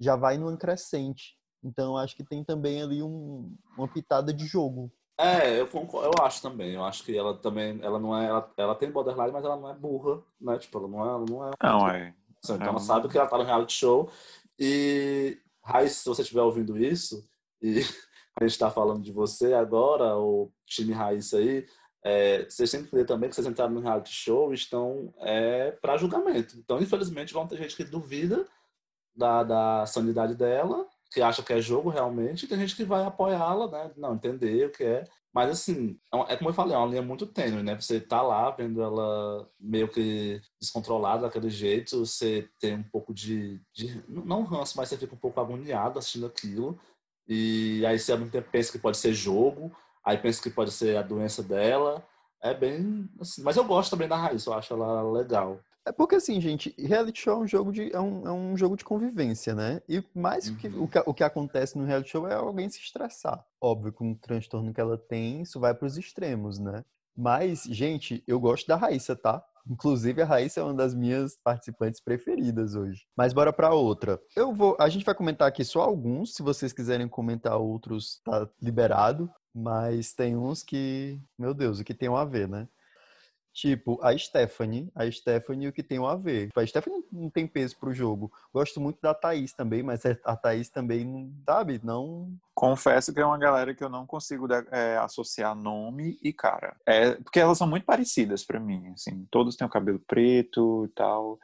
já vai no crescente. Então acho que tem também ali um, uma pitada de jogo. É, eu, eu acho também. Eu acho que ela também, ela não é, ela, ela tem borderline, mas ela não é burra, né? Tipo, ela não é, ela não é. Não é. Então ela é. sabe que ela tá no reality show. E, Raiz, se você estiver ouvindo isso, e a gente está falando de você agora, o time Raiz aí, é, vocês têm que entender também que vocês entraram no reality show e estão é, para julgamento. Então, infelizmente, vão ter gente que duvida da, da sanidade dela, que acha que é jogo realmente, e tem gente que vai apoiá-la, né? Não, entender o que é. Mas assim, é, é como eu falei, é uma linha muito tênue, né? Você tá lá vendo ela meio que descontrolada daquele jeito, você tem um pouco de, de não ranço, mas você fica um pouco agoniado assistindo aquilo. E aí você ao mesmo tempo pensa que pode ser jogo, aí pensa que pode ser a doença dela. É bem assim, mas eu gosto também da Raiz, eu acho ela legal. É porque assim, gente, reality show é um jogo de, é um, é um jogo de convivência, né? E mais uhum. que, o, que, o que acontece no reality show é alguém se estressar. Óbvio, com o transtorno que ela tem, isso vai para os extremos, né? Mas, gente, eu gosto da Raíssa, tá? Inclusive, a Raíssa é uma das minhas participantes preferidas hoje. Mas bora para outra. Eu vou, a gente vai comentar aqui só alguns, se vocês quiserem comentar outros, tá liberado. Mas tem uns que, meu Deus, o que tem a ver, né? Tipo, a Stephanie, a Stephanie o que tem a ver. A Stephanie não tem peso pro jogo. Gosto muito da Thaís também, mas é, a Thaís também, sabe, não... Confesso que é uma galera que eu não consigo é, associar nome e cara. É, porque elas são muito parecidas para mim, assim. Todos têm o cabelo preto e tal.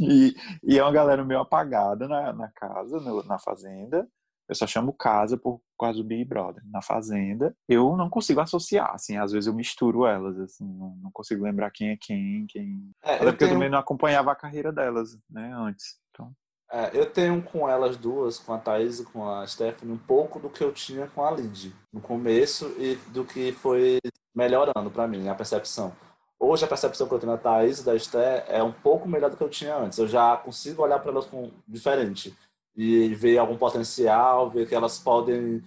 E, e é uma galera meio apagada na, na casa, na fazenda. Eu só chamo casa por causa do Big Brother. Na Fazenda, eu não consigo associar, assim, às vezes eu misturo elas, assim, não, não consigo lembrar quem é quem, quem... É, Até porque tenho... eu também não acompanhava a carreira delas, né, antes, então... É, eu tenho com elas duas, com a Thaís e com a Stephanie, um pouco do que eu tinha com a Lid no começo e do que foi melhorando para mim, a percepção. Hoje a percepção que eu tenho da Thaís e da Esther é um pouco melhor do que eu tinha antes. Eu já consigo olhar para elas com diferente e ver algum potencial, ver que elas podem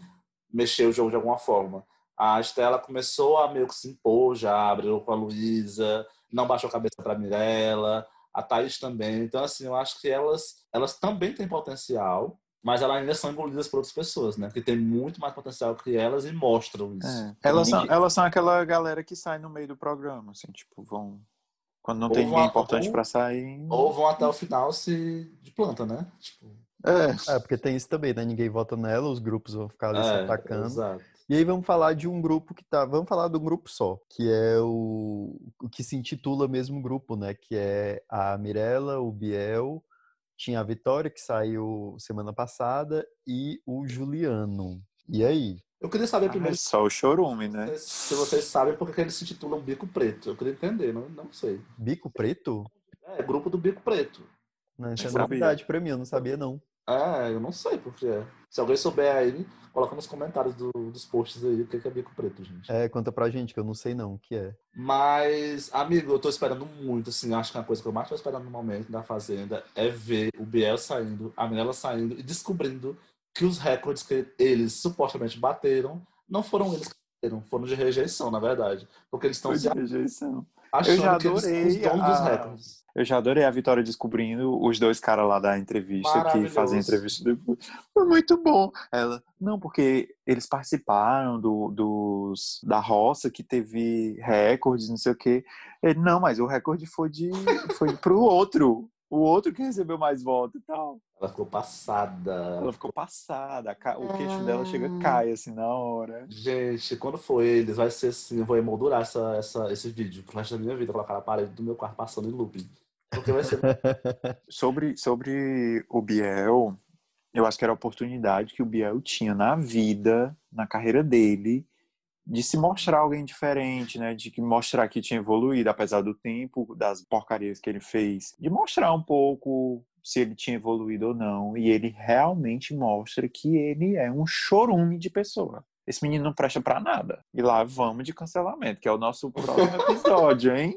mexer o jogo de alguma forma. A Estela começou a meio que se impor já, abriu com a Luísa, não baixou a cabeça para Mirella, a Thaís também. Então, assim, eu acho que elas, elas também têm potencial, mas elas ainda são engolidas por outras pessoas, né? Que tem muito mais potencial que elas e mostram isso. É. Elas, são, elas são aquela galera que sai no meio do programa, assim, tipo, vão. Quando não ou tem ninguém importante para sair. Ou vão até o final se de planta, né? Tipo. É. é, porque tem isso também, né? Ninguém vota nela, os grupos vão ficar ali é, se atacando. Exato. E aí vamos falar de um grupo que tá. Vamos falar de um grupo só, que é o, o que se intitula mesmo grupo, né? Que é a Mirella, o Biel, tinha a Vitória, que saiu semana passada, e o Juliano. E aí? Eu queria saber ah, primeiro. É só o chorume, né? Se vocês sabem por que eles se titulam Bico Preto. Eu queria entender, não, não sei. Bico Preto? É, grupo do Bico Preto. Não, isso é novidade pra mim, eu não sabia, não. É, eu não sei porque é. Se alguém souber aí, coloca nos comentários do, dos posts aí o que é bico preto, gente. É, conta pra gente, que eu não sei não o que é. Mas, amigo, eu tô esperando muito, assim, acho que a coisa que eu mais tô esperando no momento da Fazenda é ver o Biel saindo, a Mirella saindo e descobrindo que os recordes que eles supostamente bateram não foram eles que foram de rejeição, na verdade. Porque eles estão se... rejeição. achando eu já adorei que eles a... dos recordes. Eu já adorei a Vitória descobrindo os dois caras lá da entrevista que fazem entrevista depois. Foi muito bom. Ela, não, porque eles participaram do, dos, da roça que teve recordes, não sei o quê. Ele, não, mas o recorde foi de foi pro outro o outro que recebeu mais votos e tal. Ela ficou passada. Ela ficou passada. O queixo dela chega ah. cai assim na hora. Gente, quando for eles, vai ser assim, eu vou emoldurar essa, essa, esse vídeo pro resto da minha vida, colocar na parede do meu quarto passando em looping. Porque vai ser. sobre, sobre o Biel, eu acho que era a oportunidade que o Biel tinha na vida, na carreira dele, de se mostrar alguém diferente, né? De mostrar que tinha evoluído, apesar do tempo, das porcarias que ele fez. De mostrar um pouco se ele tinha evoluído ou não. E ele realmente mostra que ele é um chorume de pessoa. Esse menino não presta para nada. E lá vamos de cancelamento, que é o nosso próximo episódio, hein?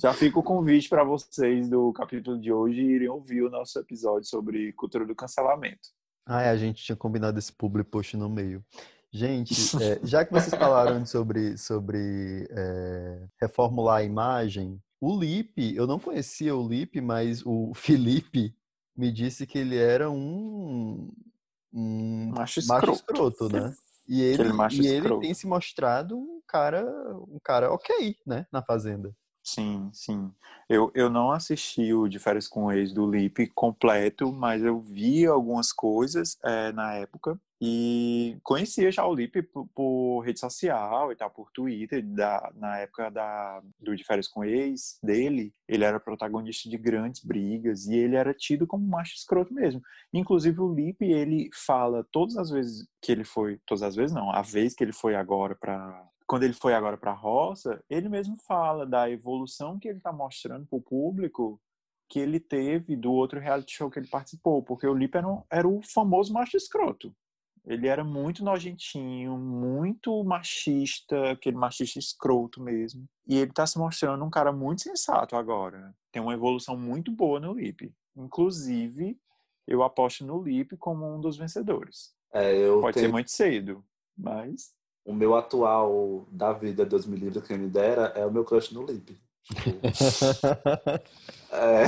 Já fica o convite para vocês do capítulo de hoje irem ouvir o nosso episódio sobre cultura do cancelamento. Ah, é, a gente tinha combinado esse public post no meio. Gente, é, já que vocês falaram sobre, sobre é, reformular a imagem, o Lipe, eu não conhecia o Lipe, mas o Felipe me disse que ele era um, um macho, escroto. macho escroto, né? E ele, e ele tem se mostrado um cara, um cara ok, né, na Fazenda. Sim, sim. Eu, eu não assisti o De Férias com o Ex do Lipe completo, mas eu vi algumas coisas é, na época e conhecia já o Lipe por, por, rede social e tal, por Twitter, da, na época da, do De Férias com Ex dele, ele era protagonista de grandes brigas e ele era tido como macho escroto mesmo. Inclusive o Lipe, ele fala todas as vezes que ele foi, todas as vezes não, a vez que ele foi agora para quando ele foi agora para a roça, ele mesmo fala da evolução que ele está mostrando para o público que ele teve do outro reality show que ele participou, porque o Lipe era, um, era o famoso macho escroto. Ele era muito nojentinho, muito machista, aquele machista escroto mesmo. E ele está se mostrando um cara muito sensato agora. Tem uma evolução muito boa no Lipe. Inclusive, eu aposto no Lipe como um dos vencedores. É, Pode tenho... ser muito cedo, mas o meu atual da vida, Deus me livre, quem me dera, é o meu crush no Lip. Tipo, é,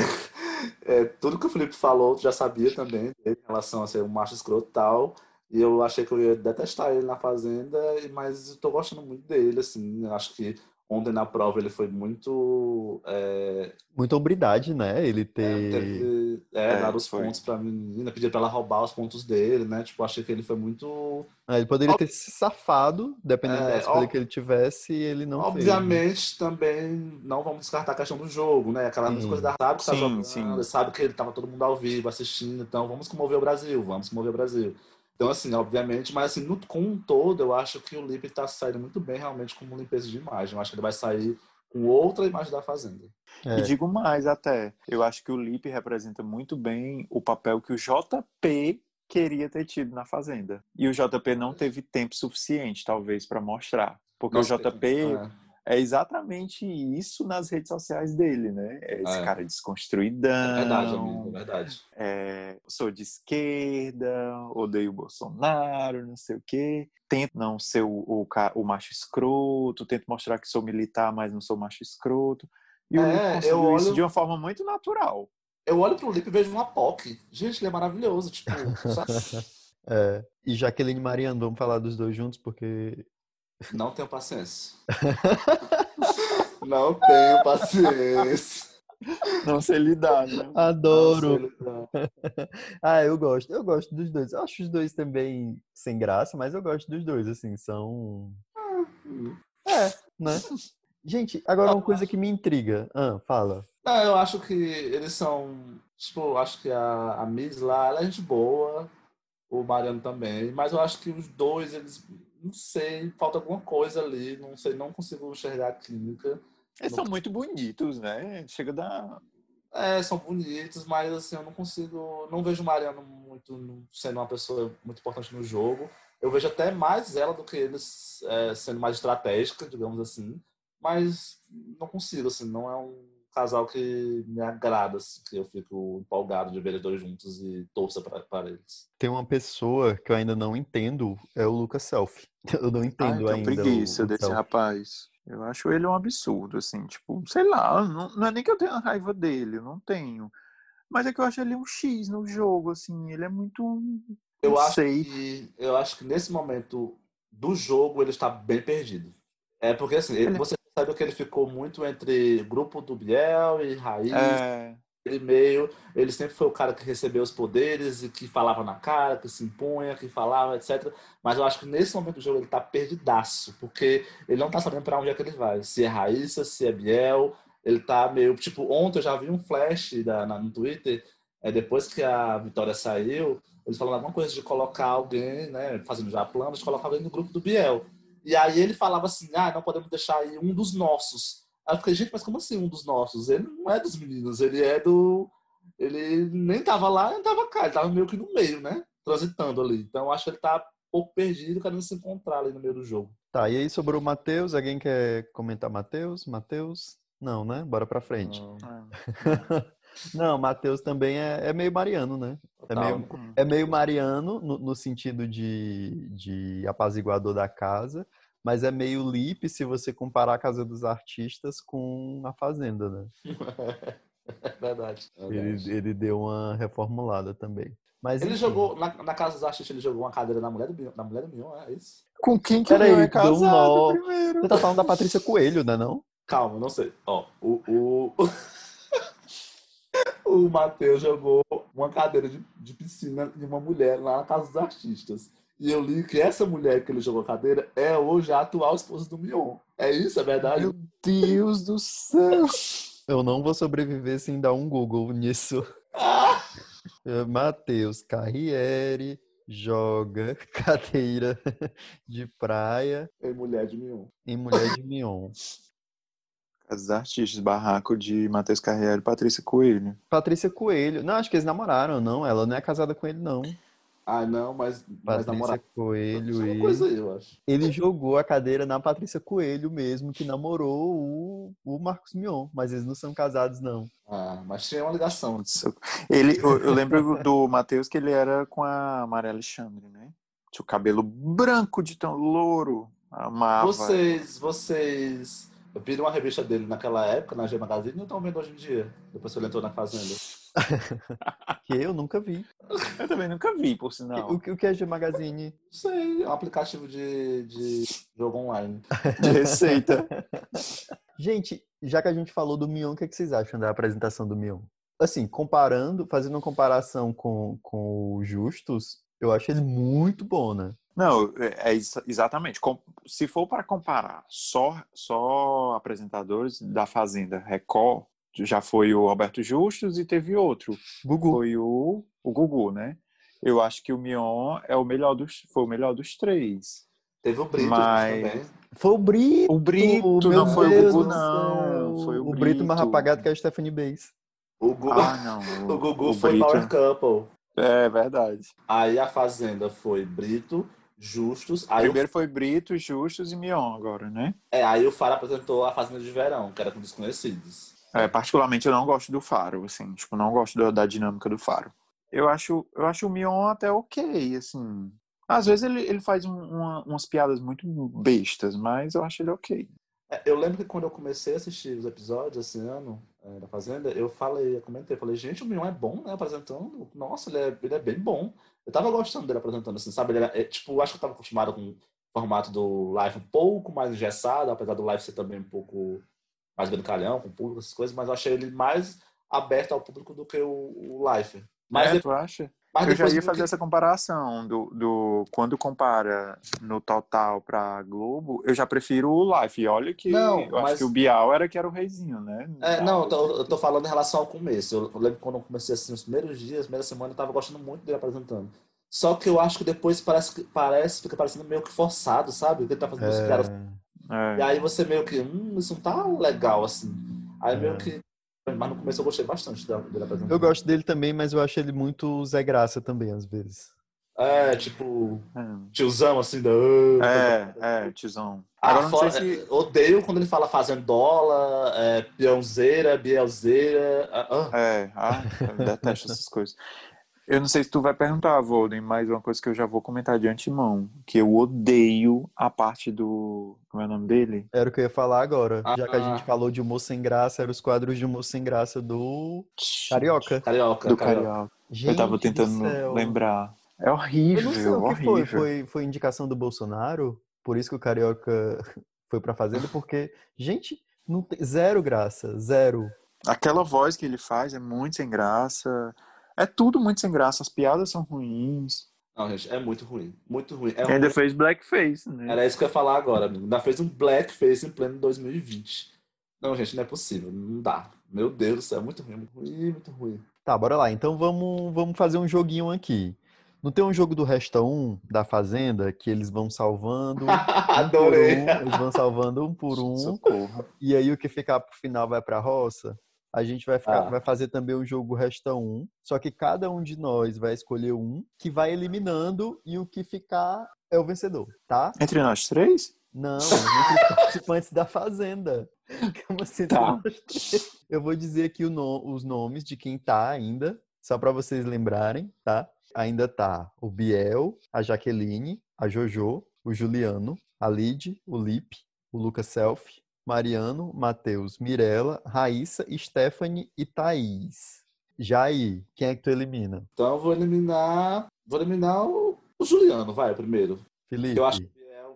é, tudo que o Felipe falou, tu já sabia também em relação a ser um macho escroto e tal. E eu achei que eu ia detestar ele na Fazenda, mas eu tô gostando muito dele, assim. Acho que Ontem na prova ele foi muito. É... Muita hombridade, né? Ele ter. É, teve, é, é dar os foi. pontos pra menina, pedir pra ela roubar os pontos dele, né? Tipo, achei que ele foi muito. É, ele poderia ter se safado, dependendo da é, escolha que ele tivesse, e ele não Obviamente, fez, né? também não vamos descartar a questão do jogo, né? Aquela sim. coisa da sabe que tá jogando, sim. sabe que ele tava todo mundo ao vivo assistindo, então vamos comover o Brasil, vamos comover o Brasil. Então, assim, obviamente, mas assim, no, com um todo, eu acho que o Lipe está saindo muito bem realmente como limpeza de imagem. Eu acho que ele vai sair com outra imagem da Fazenda. É. E digo mais até, eu acho que o Lipe representa muito bem o papel que o JP queria ter tido na Fazenda. E o JP não teve tempo suficiente, talvez, para mostrar. Porque Nossa, o JP, é. É exatamente isso nas redes sociais dele, né? É esse É. cara desconstruidão. É verdade, amigo, é verdade. é, sou de esquerda, odeio o Bolsonaro, não sei o quê. Tento não ser o, o, o macho escroto, tento mostrar que sou militar, mas não sou macho escroto. E o É, Lipe eu conseguiu isso olho- de uma forma muito natural. Eu olho pro Lipe e vejo uma POC. Gente, ele é maravilhoso. Tipo, sabe? É, e Jaqueline e Mariano, vamos falar dos dois juntos, porque. Não tenho paciência. não tenho paciência. Não sei lidar, né? Adoro! Não sei lidar. Ah, eu gosto. Eu gosto dos dois. Eu acho os dois também sem graça, mas eu gosto dos dois, assim, são. É, né? Gente, agora uma coisa que me intriga. Ah, fala. Não, eu acho que eles são. Tipo, eu acho que a, a Miss lá, ela é gente boa. O Mariano também. Mas eu acho que os dois, eles. Não sei, falta alguma coisa ali. Não sei, não consigo enxergar a química. Eles são muito bonitos, né? Chega a dar. É, são bonitos, mas assim, eu não consigo. Não vejo Mariano muito sendo uma pessoa muito importante no jogo. Eu vejo até mais ela do que eles é, sendo mais estratégica, digamos assim. Mas não consigo, assim, não é um casal que me agrada, assim, que eu fico empolgado de ver eles dois juntos e torça pra- para eles. Tem uma pessoa que eu ainda não entendo, é o Lucas Self. Eu não Ai, entendo tenho ainda. o- preguiça o desse Self. rapaz. Eu acho ele um absurdo, assim, tipo, sei lá, não, não é nem que eu tenha raiva dele, eu não tenho. Mas é que eu acho ele um X no jogo, assim, ele é muito. Eu acho, sei. que, eu acho que nesse momento do jogo ele está bem perdido. É porque assim, ele- Ele- você sabe que ele ficou muito entre grupo do Biel e Raiz, É, ele meio, ele sempre foi o cara que recebeu os poderes e que falava na cara, que se impunha, que falava, etc. Mas eu acho que nesse momento do jogo ele tá perdidaço, porque ele não tá sabendo pra onde é que ele vai. Se é Raíssa, se é Biel, ele tá meio, tipo, ontem eu já vi um flash da, na- no Twitter, é, depois que a Vitória saiu, eles falaram alguma coisa de colocar alguém, né, fazendo já planos, de colocar alguém no grupo do Biel. E aí ele falava assim, ah, não podemos deixar aí um dos nossos. Aí eu fiquei, gente, mas como assim um dos nossos? Ele não é dos meninos, ele é do. Ele nem tava lá, nem tava cá, ele tava meio que no meio, né? Transitando ali. Então eu acho que ele tá um pouco perdido, querendo se encontrar ali no meio do jogo. Tá, e aí sobrou o Matheus. Alguém quer comentar Matheus? Matheus? Não, né? Bora pra frente. é. Não, Matheus também é, é meio mariano, né? É meio, é meio mariano no, no sentido de, de apaziguador da casa, mas é meio Lipe se você comparar a Casa dos Artistas com a Fazenda, né? É verdade. é verdade. Ele, ele deu uma reformulada também. Mas Ele enfim. jogou, na, na casa dos artistas, ele jogou uma cadeira na mulher do Mion, na mulher do Mion, é isso? Com quem que Peraí, ele é deu um casado nó. primeiro? Você tá falando da Patrícia Coelho, né não? Calma, não sei. Ó, o, o, o Matheus jogou uma cadeira de, de piscina de uma mulher lá na casa dos artistas. E eu li que essa mulher que ele jogou a cadeira é hoje a atual esposa do Mion. É isso, é verdade? Meu Deus do céu! Eu não vou sobreviver sem dar um Google nisso. Ah! Matheus Carriere joga cadeira de praia É mulher de Mion. em Mulher de Mion. Os artistas, barraco de Matheus Carreira e Patrícia Coelho. Patrícia Coelho. Não, acho que eles namoraram, não. Ela não é casada com ele, não. Ah, não, mas, mas Patrícia namorar. Coelho e... coisa aí, eu acho. Ele jogou a cadeira na Patrícia Coelho mesmo, que namorou o, o Marcos Mion. Mas eles não são casados, não. Ah, mas tinha uma ligação. Ele, eu, eu lembro do Matheus que ele era com a Maria Alexandre, né? Tinha o cabelo branco de tão louro. Amava. Vocês, vocês viram a revista dele naquela época, na G Magazine, ou estão vendo hoje em dia? Depois que ele entrou na Fazenda. Que eu nunca vi. Eu também nunca vi, por sinal. O, que- o que é G Magazine? Não sei, é um aplicativo de, de jogo online. De receita. Gente, já que a gente falou do Mion, o que, é que vocês acham da apresentação do Mion? Assim, comparando, fazendo uma comparação com, com o Justus, eu acho ele muito bom, né? Não, é, é exa- exatamente. Se for para comparar só, só apresentadores da Fazenda Record, já foi o Roberto Justus e teve outro. Gugu. Foi o, o Gugu, né? Eu acho que o Mion é o melhor dos, foi o melhor dos três. Teve o Brito Mas- também. Foi o Brito! O Brito, não foi Deus o Gugu, não. Foi o, o Brito mais apagado que a Stephanie Bays. O Gugu, Ah, não. o Gugu o foi Brito. Power Couple. É verdade. Aí a Fazenda foi Brito, Justos. Aí Primeiro foi Brito, Justus e Mion agora, né? É, aí o Faro apresentou a Fazenda de Verão, que era com desconhecidos. É, particularmente eu não gosto do Faro, assim, tipo, não gosto da, da dinâmica do Faro. Eu acho, eu acho o Mion até ok, assim. Às vezes ele, ele faz um- uma- umas piadas muito bestas, mas eu acho ele ok. É, Eu lembro que quando eu comecei a assistir os episódios esse ano é, da Fazenda, eu falei, eu comentei, falei, gente, o Mion é bom, né, apresentando. Nossa, ele é, ele é bem bom. Eu tava gostando dele apresentando, assim, sabe? Ele era, é, tipo, acho que eu tava acostumado com o formato do live um pouco mais engessado, apesar do live ser também um pouco mais brincalhão com o público, essas coisas, mas eu achei ele mais aberto ao público do que o, o live. Mas, é, de- tu acha? Mas Eu já ia fazer que- essa comparação do, do quando compara no total pra Globo, eu já prefiro o Life. E olha que Não, eu acho mas- que o Bial era que era o reizinho, né? É, não, eu tô, eu tô falando em relação ao começo. Eu lembro quando eu comecei assim, os primeiros dias, as primeiras semanas, eu tava gostando muito dele apresentando. Só que eu acho que depois parece, que- parece fica parecendo meio que forçado, sabe? Ele tá fazendo esse cara. É, É. E aí você meio que, hum, isso não tá legal, assim. Aí É. meio que. Mas no começo eu gostei bastante dele dele apresentando. eu gosto dele também, mas eu acho ele muito Zé Graça também, às vezes. É, tipo, É. tiozão assim da. É, é, tiozão. Ah, Agora não fora- sei se. é, Odeio quando ele fala fazendola, é, peãozeira, bielzeira. ah, ah. É, ah, eu detesto essas coisas. Eu não sei se tu vai perguntar, Volden, mas uma coisa que eu já vou comentar de antemão, que eu odeio a parte do. Como é o nome dele? Era o que eu ia falar agora. Já que a Ah. gente falou de humor sem graça, eram os quadros de humor sem graça do Carioca. Carioca. Do carioca. Carioca. Gente eu tava do tentando lembrar. É Eu horrível, não sei o que foi. horrível. foi. Foi indicação do Bolsonaro? Por isso que o Carioca foi pra Fazenda? Porque, gente, não tem, zero graça. Zero. Aquela voz que ele faz é muito sem graça. É tudo muito sem graça. As piadas são ruins. Não, gente, é muito ruim. Muito ruim. É ainda ruim. fez blackface, né? Era isso que eu ia falar agora, amigo. Ainda fez um blackface em pleno 2020. Não, gente, não é possível. Não dá. Meu Deus do céu, é muito ruim, muito ruim, muito ruim. Tá, bora lá. Então vamos, vamos fazer um joguinho aqui. Não tem um jogo do Resta 1 da Fazenda que eles vão salvando um Adorei. por um, eles vão salvando um por um, Socorro. e aí o que ficar pro final vai pra roça? A gente vai, ficar, Ah. vai fazer também o jogo Resta 1, só que cada um de nós vai escolher um que vai eliminando e o que ficar é o vencedor, tá? Entre nós três? Não, entre os participantes da Fazenda. Como assim? Tá. Eu vou dizer aqui no- os nomes de quem tá ainda, só para vocês lembrarem, tá? Ainda tá o Biel, a Jaqueline, a Jojo, o Juliano, a Lid, o Lipe, o Lucas Self, Mariano, Matheus, Mirella, Raíssa, Stephanie e Thaís. Jair, quem é que tu elimina? Então eu vou eliminar. Vou eliminar o, o Juliano, vai, o primeiro. Felipe. Eu acho que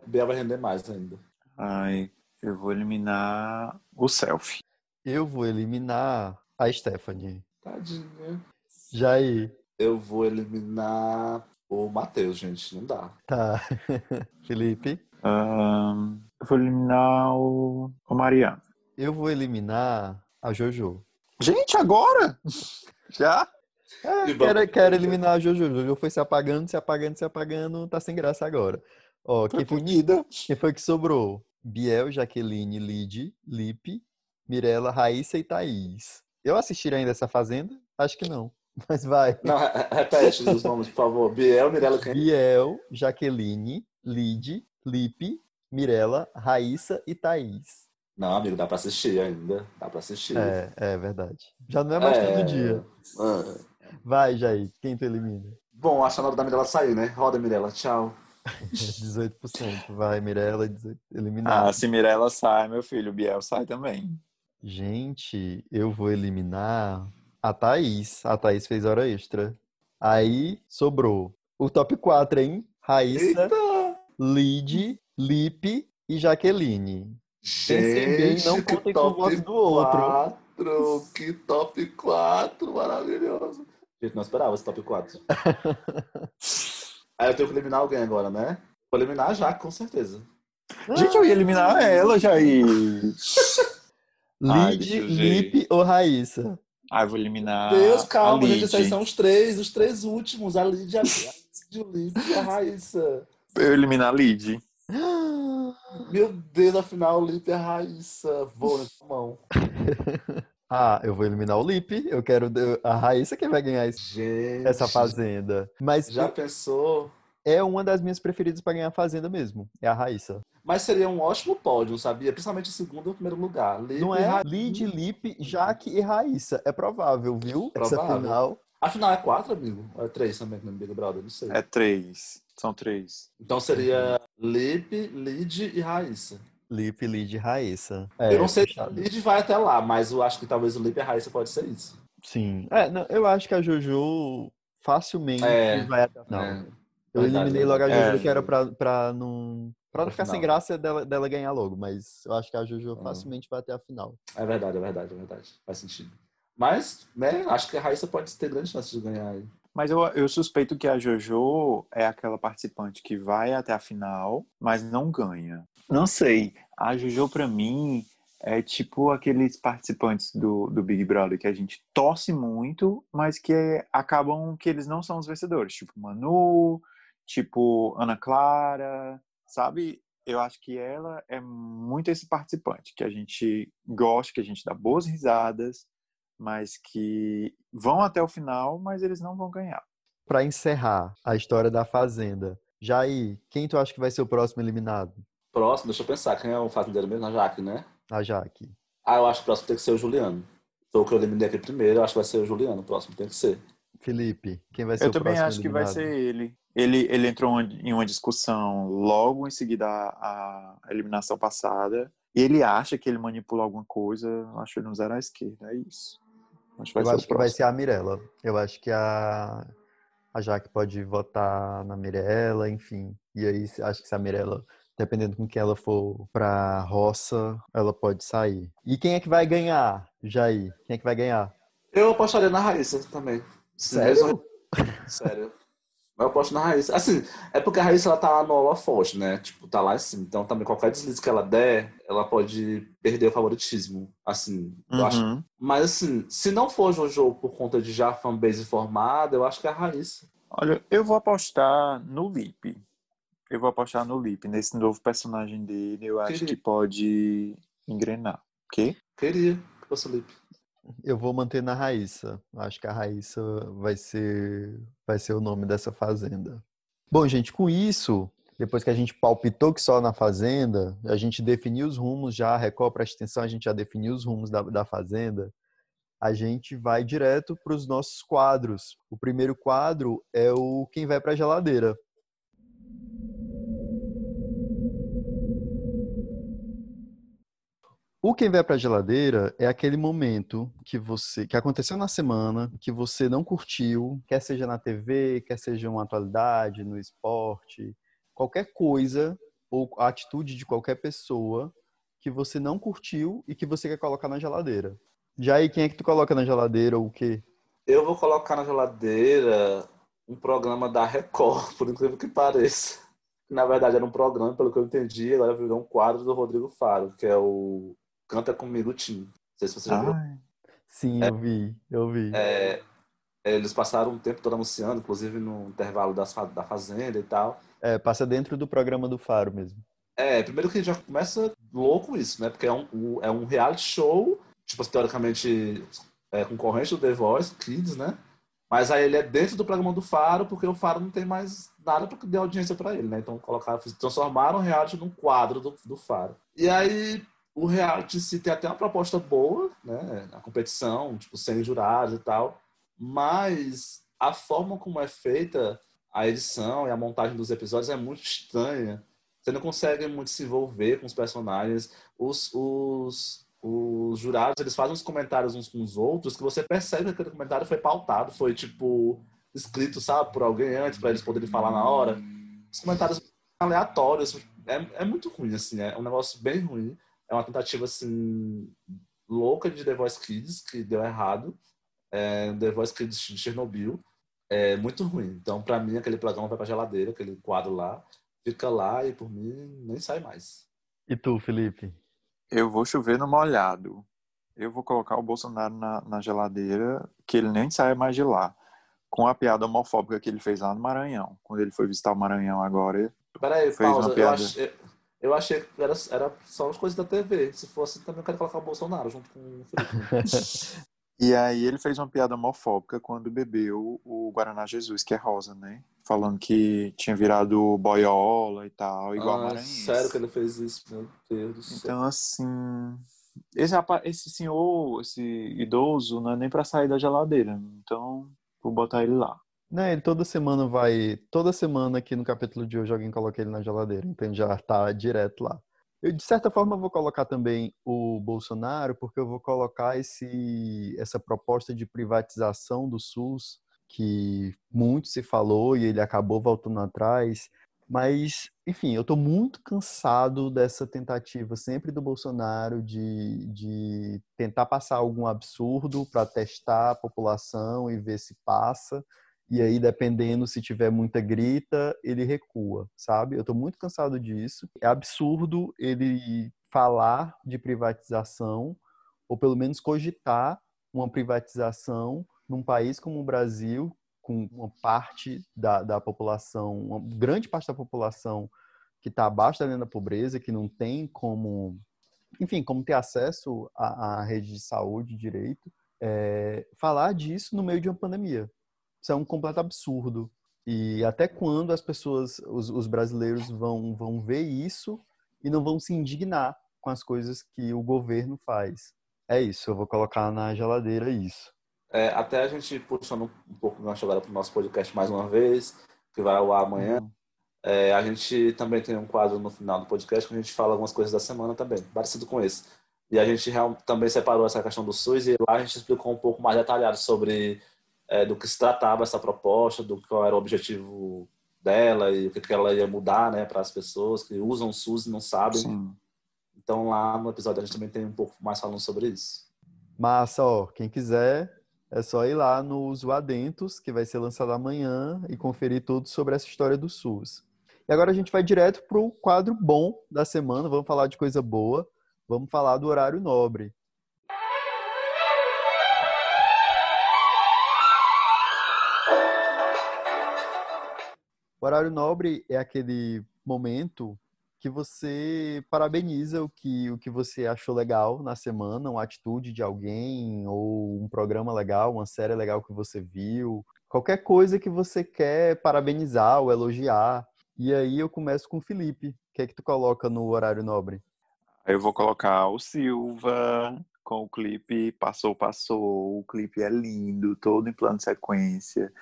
o Biel, vai render mais ainda. Ai, eu vou eliminar o selfie. Eu vou eliminar a Stephanie. Tadinha. Jair. Eu vou eliminar o Matheus, gente. Não dá. Tá. Felipe. Ahn, eu vou eliminar o, o Mariano. Eu vou eliminar a Jojo. Gente, agora? Já? É, quero, quero eliminar a Jojo. Jojo foi se apagando, se apagando, se apagando, tá sem graça agora. Ó, Foi quem foi, punida. quem foi que sobrou? Biel, Jaqueline, Lid, Lipe, Mirella, Raíssa e Thaís. Eu assistiria ainda essa Fazenda? Acho que não. Mas vai. Não, re- re- repete os nomes, por favor. Biel, Mirella, quem? Biel, Jaqueline, Lid, Lipe, Mirella, Raíssa e Thaís. Não, amigo, dá pra assistir ainda. Dá pra assistir. É, é verdade. Já não é mais todo dia. Vai, Jair. Quem tu elimina? Bom, acho que a hora da Mirella sair, né? Roda, Mirella. Tchau. 18%. Vai, Mirella, 18, Ah, se Mirella sai, meu filho, o Biel sai também. Gente, eu vou eliminar a Thaís. A Thaís fez hora extra. Aí sobrou o top 4, hein? Raíssa, Eita! Lid, Lipe e Jaqueline. Bem, Gente, não contem com o top voto do outro. 4, que top 4, maravilhoso. Gente, não esperava esse top 4. Aí eu tenho que eliminar alguém agora, né? Vou eliminar a Jaque, com certeza. Gente, eu ia eliminar ela, Jair. Ai, Lid, Lipe ou Raíssa? Ah, eu vou eliminar Deus, a calma, gente, Lid. esses são os três, os três últimos. A Lídia, a e a Raíssa. Eu eliminar a Lid. Meu Deus, afinal, o Lipe e a Raíssa. Vou nessa mão. Ah, eu vou eliminar o Lipe. Eu quero a Raíssa que vai ganhar esse- Gente, essa fazenda. Mas já pensou? é uma das minhas preferidas para ganhar a Fazenda mesmo. É a Raíssa. Mas seria um ótimo pódio, sabia? Principalmente o segundo e o primeiro lugar. Lipe, não é? Ra... Lid, Lipe, Jaque e Raíssa. É provável, viu? Provável. Essa final. A final é quatro, amigo? Ou é três também no Big Brother? Não sei. É três. São três. Então seria Lipe, Lid e Raíssa. Lipe, Lid e Raíssa. É, eu não sei se a Lid vai até lá, mas eu acho que talvez o Lipe e a Raíssa pode ser isso. Sim. É, não, eu acho que a Jojo facilmente é, vai até a final. É. Eu eliminei logo a Jojo, é. que era pra, pra não. Pra não ficar sem graça dela, dela ganhar logo, mas eu acho que a Jojo hum. facilmente vai até a final. É verdade, é verdade, é verdade. Faz sentido. Mas, né, acho que a Raíssa pode ter grande chance de ganhar aí. Mas eu, eu suspeito que a Jojo é aquela participante que vai até a final, mas não ganha. Não sei. A Jojo, pra mim, é tipo aqueles participantes do, do Big Brother que a gente torce muito, mas que acabam que eles não são os vencedores. Tipo Manu, tipo Ana Clara, sabe? Eu acho que ela é muito esse participante que a gente gosta, que a gente dá boas risadas, mas que vão até o final, mas eles não vão ganhar. Para encerrar a história da Fazenda, Jair, quem tu acha que vai ser o próximo eliminado? Próximo, deixa eu pensar, quem é o fazendeiro mesmo? A Jaque, né? A Jaque. Ah, eu acho que o próximo tem que ser o Juliano. Foi o que eu eliminei aqui primeiro, eu acho que vai ser o Juliano, o próximo tem que ser. Felipe, quem vai ser eu o próximo Eu também acho eliminado? que vai ser ele. Ele, ele entrou em uma discussão logo em seguida à, eliminação passada. E ele acha que ele manipula alguma coisa. Acho que ele não zero à esquerda. É isso. Acho eu acho que vai ser a Mirella. Eu acho que a, a Jaque pode votar na Mirella, enfim. E aí acho que se a Mirella, dependendo com quem ela for pra roça, ela pode sair. E quem é que vai ganhar, Jair? Quem é que vai ganhar? Eu apostaria na Raíssa também. Sério? Sério. Eu aposto na Raíssa. Assim, é porque a Raíssa ela tá no holofote, né? Tipo, tá lá assim. Então também qualquer deslize que ela der, ela pode perder o favoritismo. Assim, eu uhum. acho. Mas assim, se não for Jojo por conta de já fanbase formada, eu acho que é a Raíssa. Olha, eu vou apostar no Lipe. Eu vou apostar no Lipe, nesse novo personagem dele. Eu acho Queria. que pode engrenar. O quê? Queria que fosse o Lipe. Eu vou manter na Raíssa. Acho que a Raíssa vai ser, vai ser o nome dessa fazenda. Bom, gente, com isso, depois que a gente palpitou que só na fazenda, a gente definiu os rumos já, a Record, presta atenção, a gente já definiu os rumos da, da fazenda. A gente vai direto para os nossos quadros. O primeiro quadro é o Quem Vai para a Geladeira. O quem vai para a geladeira é aquele momento que você que aconteceu na semana, que você não curtiu, quer seja na TV, quer seja uma atualidade, no esporte, qualquer coisa ou atitude de qualquer pessoa que você não curtiu e que você quer colocar na geladeira. Já aí, quem é que tu coloca na geladeira ou o quê? Eu vou colocar na geladeira um programa da Record, por incrível que pareça. Na verdade era um programa, pelo que eu entendi, agora virou um quadro do Rodrigo Faro, que é o Canta Comigo Tim. Não sei se você já viu. Sim, é, eu vi, eu vi. É, eles passaram um tempo todo anunciando, inclusive no intervalo das, da Fazenda e tal. É, passa dentro do programa do Faro mesmo. É, primeiro que já começa louco isso, né? Porque é um, é um reality show, tipo, teoricamente é, concorrente do The Voice Kids, né? Mas aí ele é dentro do programa do Faro, porque o Faro não tem mais nada para dar audiência para ele, né? Então colocaram, transformaram o reality num quadro do, do Faro. E aí o reality se tem até uma proposta boa, né? A competição, tipo, sem jurados e tal, mas a forma como é feita a edição e a montagem dos episódios é muito estranha. Você não consegue muito se envolver com os personagens. Os, os, os jurados, eles fazem uns comentários uns com os outros que você percebe que aquele comentário foi pautado, foi, tipo, escrito, sabe, por alguém antes, para eles poderem falar na hora. Os comentários aleatórios. É, é muito ruim, assim, é um negócio bem ruim. É uma tentativa, assim, louca de The Voice Kids, que deu errado. É, The Voice Kids de Chernobyl. É muito ruim. Então, para mim, aquele programa vai pra geladeira, aquele quadro lá. Fica lá e, por mim, nem sai mais. E tu, Felipe? Eu vou chover no molhado. Eu vou colocar o Bolsonaro na, na geladeira, que ele nem sai mais de lá. Com a piada homofóbica que ele fez lá no Maranhão. Quando ele foi visitar o Maranhão agora. Peraí, pausa. Eu, ach, eu achei que era, era só as coisas da TV. Se fosse, também eu quero colocar o Bolsonaro junto com o Felipe. e aí ele fez uma piada homofóbica quando bebeu o Guaraná Jesus, que é rosa, né? falando que tinha virado boiola e tal, igual ah, Maranhense. Sério que ele fez isso, meu Deus do céu. Então, assim, esse, esse senhor, esse idoso, não é nem pra sair da geladeira. Então, vou botar ele lá. Né, ele toda semana vai. Toda semana aqui no capítulo de hoje alguém coloca ele na geladeira, então já tá direto lá. Eu, de certa forma, vou colocar também o Bolsonaro, porque eu vou colocar esse, essa proposta de privatização do SUS, que muito se falou e ele acabou voltando atrás. Mas, enfim, eu estou muito cansado dessa tentativa sempre do Bolsonaro de, de tentar passar algum absurdo para testar a população e ver se passa e aí dependendo se tiver muita grita, ele recua, sabe? Eu estou muito cansado disso. É absurdo ele falar de privatização ou pelo menos cogitar uma privatização num país como o Brasil, com uma parte da, da população, uma grande parte da população que está abaixo da linha da pobreza, que não tem como, enfim, como ter acesso à, à rede de saúde direito, é, falar disso no meio de uma pandemia, isso é um completo absurdo. E até quando as pessoas, os, os brasileiros vão, vão ver isso e não vão se indignar com as coisas que o governo faz? É isso, eu vou colocar na geladeira isso. É, até a gente puxando um pouco gancho agora para o nosso podcast mais uma vez, que vai ao ar amanhã. Uhum. É, a gente também tem um quadro no final do podcast que a gente fala algumas coisas da semana também, parecido com esse. E a gente também separou essa questão do SUS e lá a gente explicou um pouco mais detalhado sobre é, do que se tratava essa proposta, do qual era o objetivo dela e o que, que ela ia mudar né, para as pessoas que usam o SUS e não sabem. Sim. Então lá no episódio a gente também tem um pouco mais falando sobre isso. Massa, ó, quem quiser é só ir lá no Zoadentos, que vai ser lançado amanhã, e conferir tudo sobre essa história do SUS. E agora a gente vai direto para o quadro bom da semana, vamos falar de coisa boa, vamos falar do horário nobre. Horário nobre é aquele momento que você parabeniza o que, o que você achou legal na semana, uma atitude de alguém, ou um programa legal, uma série legal que você viu, qualquer coisa que você quer parabenizar ou elogiar. E aí eu começo com o Felipe. O que é que tu coloca no horário nobre? Eu vou colocar o Silva com o clipe Passou, Passou. O clipe é lindo, todo em plano sequência.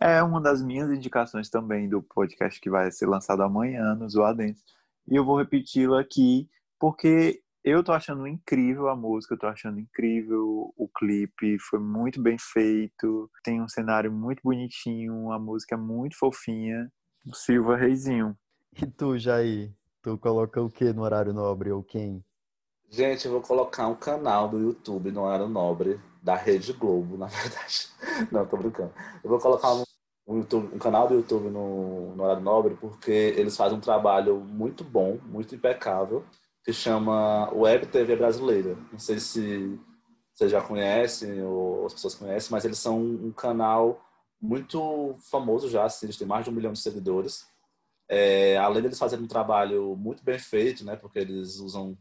É uma das minhas indicações também do podcast que vai ser lançado amanhã no Zoadentes. E eu vou repeti-lo aqui porque eu tô achando incrível a música, eu tô achando incrível o clipe, foi muito bem feito, tem um cenário muito bonitinho, a música é muito fofinha. Silva Reizinho. E tu, Jair? Tu coloca o que no horário nobre ou quem? Gente, eu vou colocar um canal do YouTube no horário nobre da Rede Globo, na verdade. Não, tô brincando. Eu vou colocar um, um, YouTube, um canal do YouTube no, no Horário Nobre porque eles fazem um trabalho muito bom, muito impecável, que chama Web TV Brasileira. Não sei se vocês já conhecem ou as pessoas conhecem, mas eles são um canal muito famoso já, assim, eles têm mais de um milhão de seguidores. É, além deles fazerem um trabalho muito bem feito, né, porque eles usam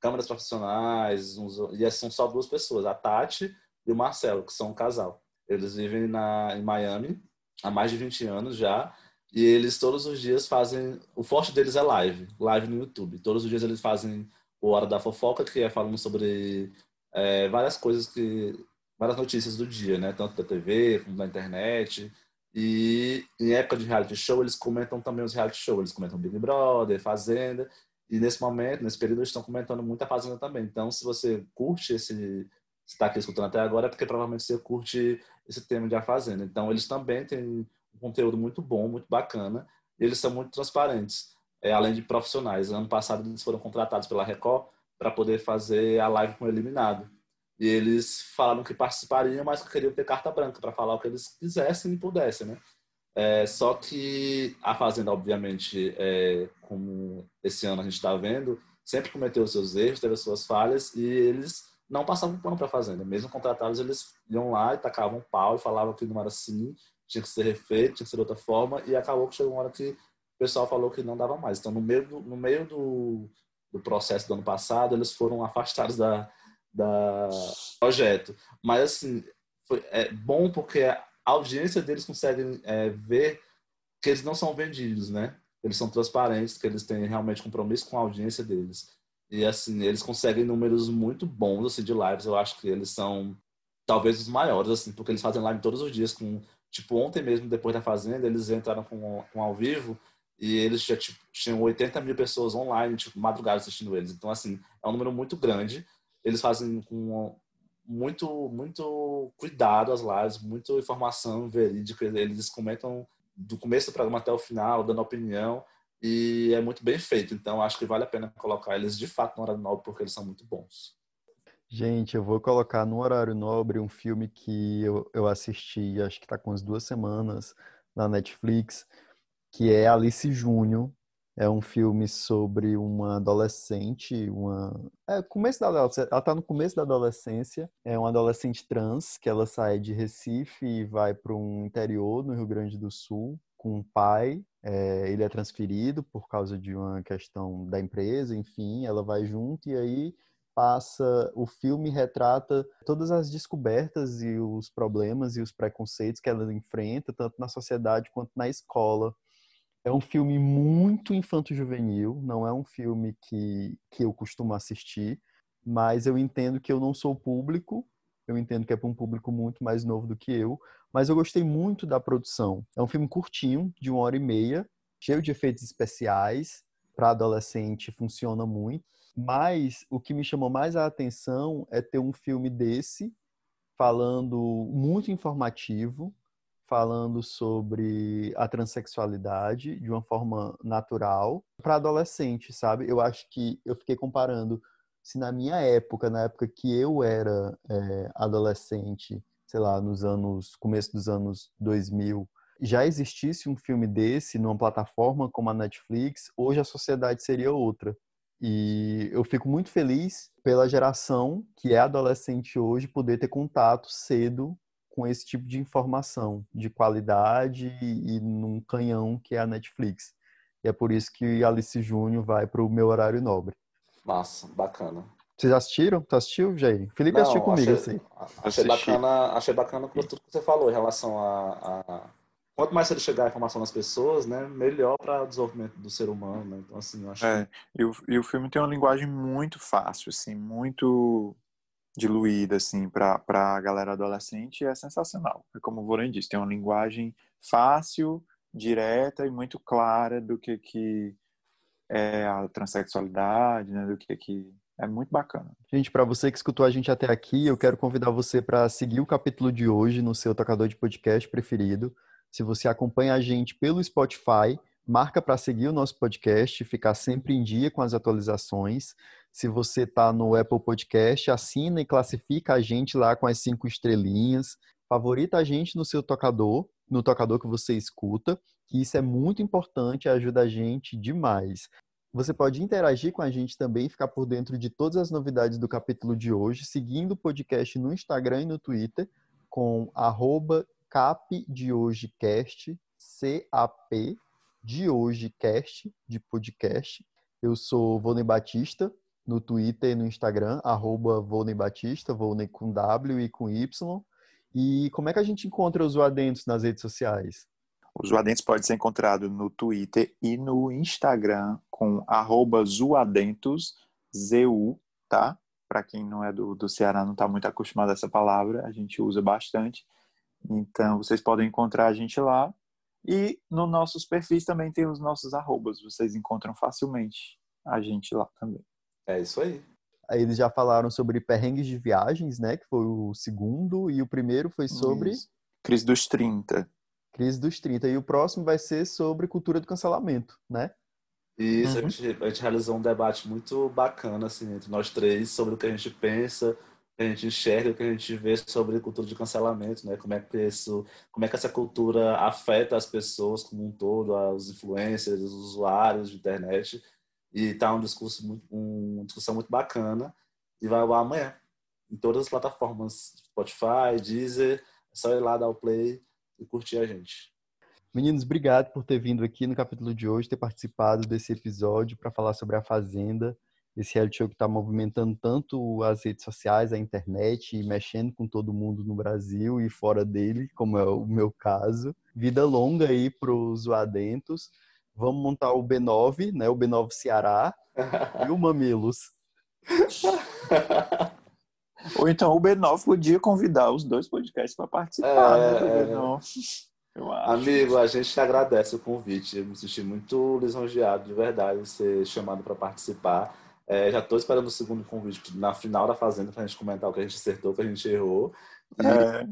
câmeras profissionais, e são só duas pessoas, a Tati e o Marcelo, que são um casal. Eles vivem na, em Miami há mais de 20 anos já. E eles todos os dias fazem. O forte deles é live, live no YouTube. Todos os dias eles fazem o Hora da Fofoca, que é falando sobre é, várias coisas que. várias notícias do dia, né? Tanto da TV como da internet. E em época de reality show, eles comentam também os reality shows. Eles comentam Big Brother, Fazenda. E nesse momento, nesse período, eles estão comentando muita Fazenda também. Então, se você curte esse, está aqui escutando até agora é porque provavelmente você curte esse tema de A Fazenda. Então, eles também têm um conteúdo muito bom, muito bacana, e eles são muito transparentes, é, além de profissionais. Ano passado, eles foram contratados pela Record para poder fazer a live com o Eliminado. E eles falaram que participariam, mas que queriam ter carta branca para falar o que eles quisessem e pudessem, né? É, só que a Fazenda, obviamente, é, como esse ano a gente está vendo, sempre cometeu os seus erros, teve as suas falhas, e eles não passavam pano para a fazenda. Mesmo contratados, eles iam lá e tacavam pau e falavam que não era assim, tinha que ser refeito, tinha que ser de outra forma, e acabou que chegou uma hora que o pessoal falou que não dava mais. Então, no meio do, no meio do, do processo do ano passado, eles foram afastados da, da projeto. Mas, assim, foi, é bom porque a audiência deles consegue é, ver que eles não são vendidos, né? Eles são transparentes, que eles têm realmente compromisso com a audiência deles. E assim, eles conseguem números muito bons assim, de lives. Eu acho que eles são talvez os maiores, assim, porque eles fazem live todos os dias com. Tipo, ontem mesmo, depois da Fazenda, eles entraram com, com ao vivo e eles já tipo, tinham 80 mil pessoas online, tipo, madrugada assistindo eles. Então, assim, é um número muito grande. Eles fazem com muito, muito cuidado as lives, muita informação verídica. Eles comentam do começo do programa até o final, dando opinião. E é muito bem feito. Então, acho que vale a pena colocar eles de fato no horário nobre, porque eles são muito bons. Gente, eu vou colocar no horário nobre um filme que eu, eu assisti, acho que está com as duas semanas na Netflix, que é Alice Júnior. É um filme sobre uma adolescente, uma é começo da ela está no começo da adolescência, é uma adolescente trans que ela sai de Recife e vai para um interior no Rio Grande do Sul com um pai, é, ele é transferido por causa de uma questão da empresa, enfim, ela vai junto e aí passa, o filme retrata todas as descobertas e os problemas e os preconceitos que ela enfrenta, tanto na sociedade quanto na escola. É um filme muito infanto-juvenil, não é um filme que, que eu costumo assistir, mas eu entendo que eu não sou público, eu entendo que é para um público muito mais novo do que eu, mas eu gostei muito da produção. É um filme curtinho, de uma hora e meia, cheio de efeitos especiais, para adolescente funciona muito. Mas o que me chamou mais a atenção é ter um filme desse, falando muito informativo, falando sobre a transexualidade de uma forma natural para adolescente, sabe? Eu acho que eu fiquei comparando se na minha época, na época que eu era é, adolescente, sei lá, nos anos começo dos anos 2000, já existisse um filme desse numa plataforma como a Netflix, hoje a sociedade seria outra. E eu fico muito feliz pela geração que é adolescente hoje poder ter contato cedo com esse tipo de informação de qualidade e, num canhão que é a Netflix. E é por isso que Alice Júnior vai para o meu horário nobre. Massa, bacana. Vocês assistiu? Tu assistiu, Jair? Felipe Não, assistiu comigo, achei, assim. Achei bacana, achei bacana tudo que você falou em relação a, a quanto mais cedo chegar a informação nas pessoas, né, melhor para o desenvolvimento do ser humano, né? Então, assim, eu acho é, que... e, o, e o filme tem uma linguagem muito fácil, assim, muito diluída, assim, para a galera adolescente e é sensacional. É como o Voren disse, tem uma linguagem fácil, direta e muito clara do que que é a transexualidade, né, do que que é muito bacana. Gente, para você que escutou a gente até aqui, eu quero convidar você para seguir o capítulo de hoje no seu tocador de podcast preferido. Se você acompanha a gente pelo Spotify, marca para seguir o nosso podcast, ficar sempre em dia com as atualizações. Se você está no Apple Podcast, assina e classifica a gente lá com as cinco estrelinhas. Favorita a gente no seu tocador, no tocador que você escuta, que isso é muito importante e ajuda a gente demais. Você pode interagir com a gente também, ficar por dentro de todas as novidades do capítulo de hoje, seguindo o podcast no Instagram e no Twitter, com arroba CAP de hoje cast, de hoje cast, de podcast. Eu sou Volney Batista, no Twitter e no Instagram, arroba Volney Batista, com W e com Y. E como é que a gente encontra os Zoadentos nas redes sociais? Os Zoadentos pode ser encontrado no Twitter e no Instagram com arroba Zoadentos, Z-U, tá? Para quem não é do, do Ceará, não está muito acostumado a essa palavra, a gente usa bastante. Então, vocês podem encontrar a gente lá. E nos nossos perfis também tem os nossos arrobas. Vocês encontram facilmente a gente lá também. É isso aí. Aí eles já falaram sobre perrengues de viagens, né? Que foi o segundo. E o primeiro foi sobre... Isso. Crise dos 30. Crise dos 30. E o próximo vai ser sobre cultura do cancelamento, né? Isso, uhum. a, gente, a gente realizou um debate muito bacana, assim, entre nós três, sobre o que a gente pensa, que a gente enxerga, o que a gente vê sobre cultura de cancelamento, né? Como é que isso, como é que essa cultura afeta as pessoas como um todo, os influencers, os usuários de internet. E tá um discurso muito, um, uma discussão muito bacana e vai ao amanhã em todas as plataformas, Spotify, Deezer, é só ir lá dar o play e curtir a gente. Meninos, obrigado por ter vindo aqui no capítulo de hoje, ter participado desse episódio para falar sobre a Fazenda. esse reality show que está movimentando tanto as redes sociais, a internet, e mexendo com todo mundo no Brasil e fora dele, como é o meu caso. Vida longa aí para os Adentos. Vamos montar o B9, né? O B9 Ceará e o Mamilos. Ou então o B9 podia convidar os dois podcasts para participar é, né, é. B9. Amigo, a gente agradece o convite. Eu me senti muito lisonjeado, de verdade, de ser chamado para participar. É, já estou esperando o segundo convite na final da Fazenda para a gente comentar o que a gente acertou, o que a gente errou. É.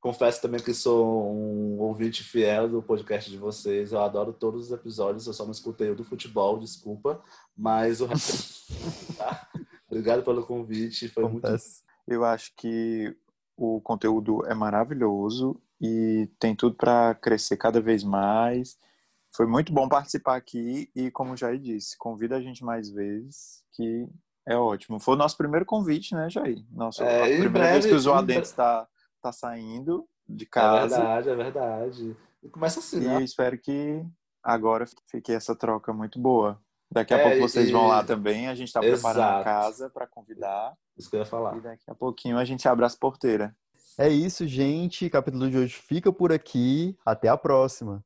Confesso também que sou um ouvinte fiel do podcast de vocês. Eu adoro todos os episódios. Eu só não escutei o do futebol, desculpa. Mas o resto. tá? Obrigado pelo convite. Foi Acontece. muito. Eu acho que o conteúdo é maravilhoso e tem tudo para crescer cada vez mais. Foi muito bom participar aqui e, como o Jair disse, convida a gente mais vezes, que é ótimo. Foi o nosso primeiro convite, né, Jair? Nosso, é, a primeira breve, vez que o Zoadentes está tá saindo de é casa. É verdade, é verdade. E começa assim, e né? espero que agora fique essa troca muito boa. Daqui a é, pouco vocês e... vão lá também. A gente está preparando a casa para convidar. Isso que eu ia falar. E daqui a pouquinho a gente abre as porteiras. É isso, gente. O capítulo de hoje fica por aqui. Até a próxima.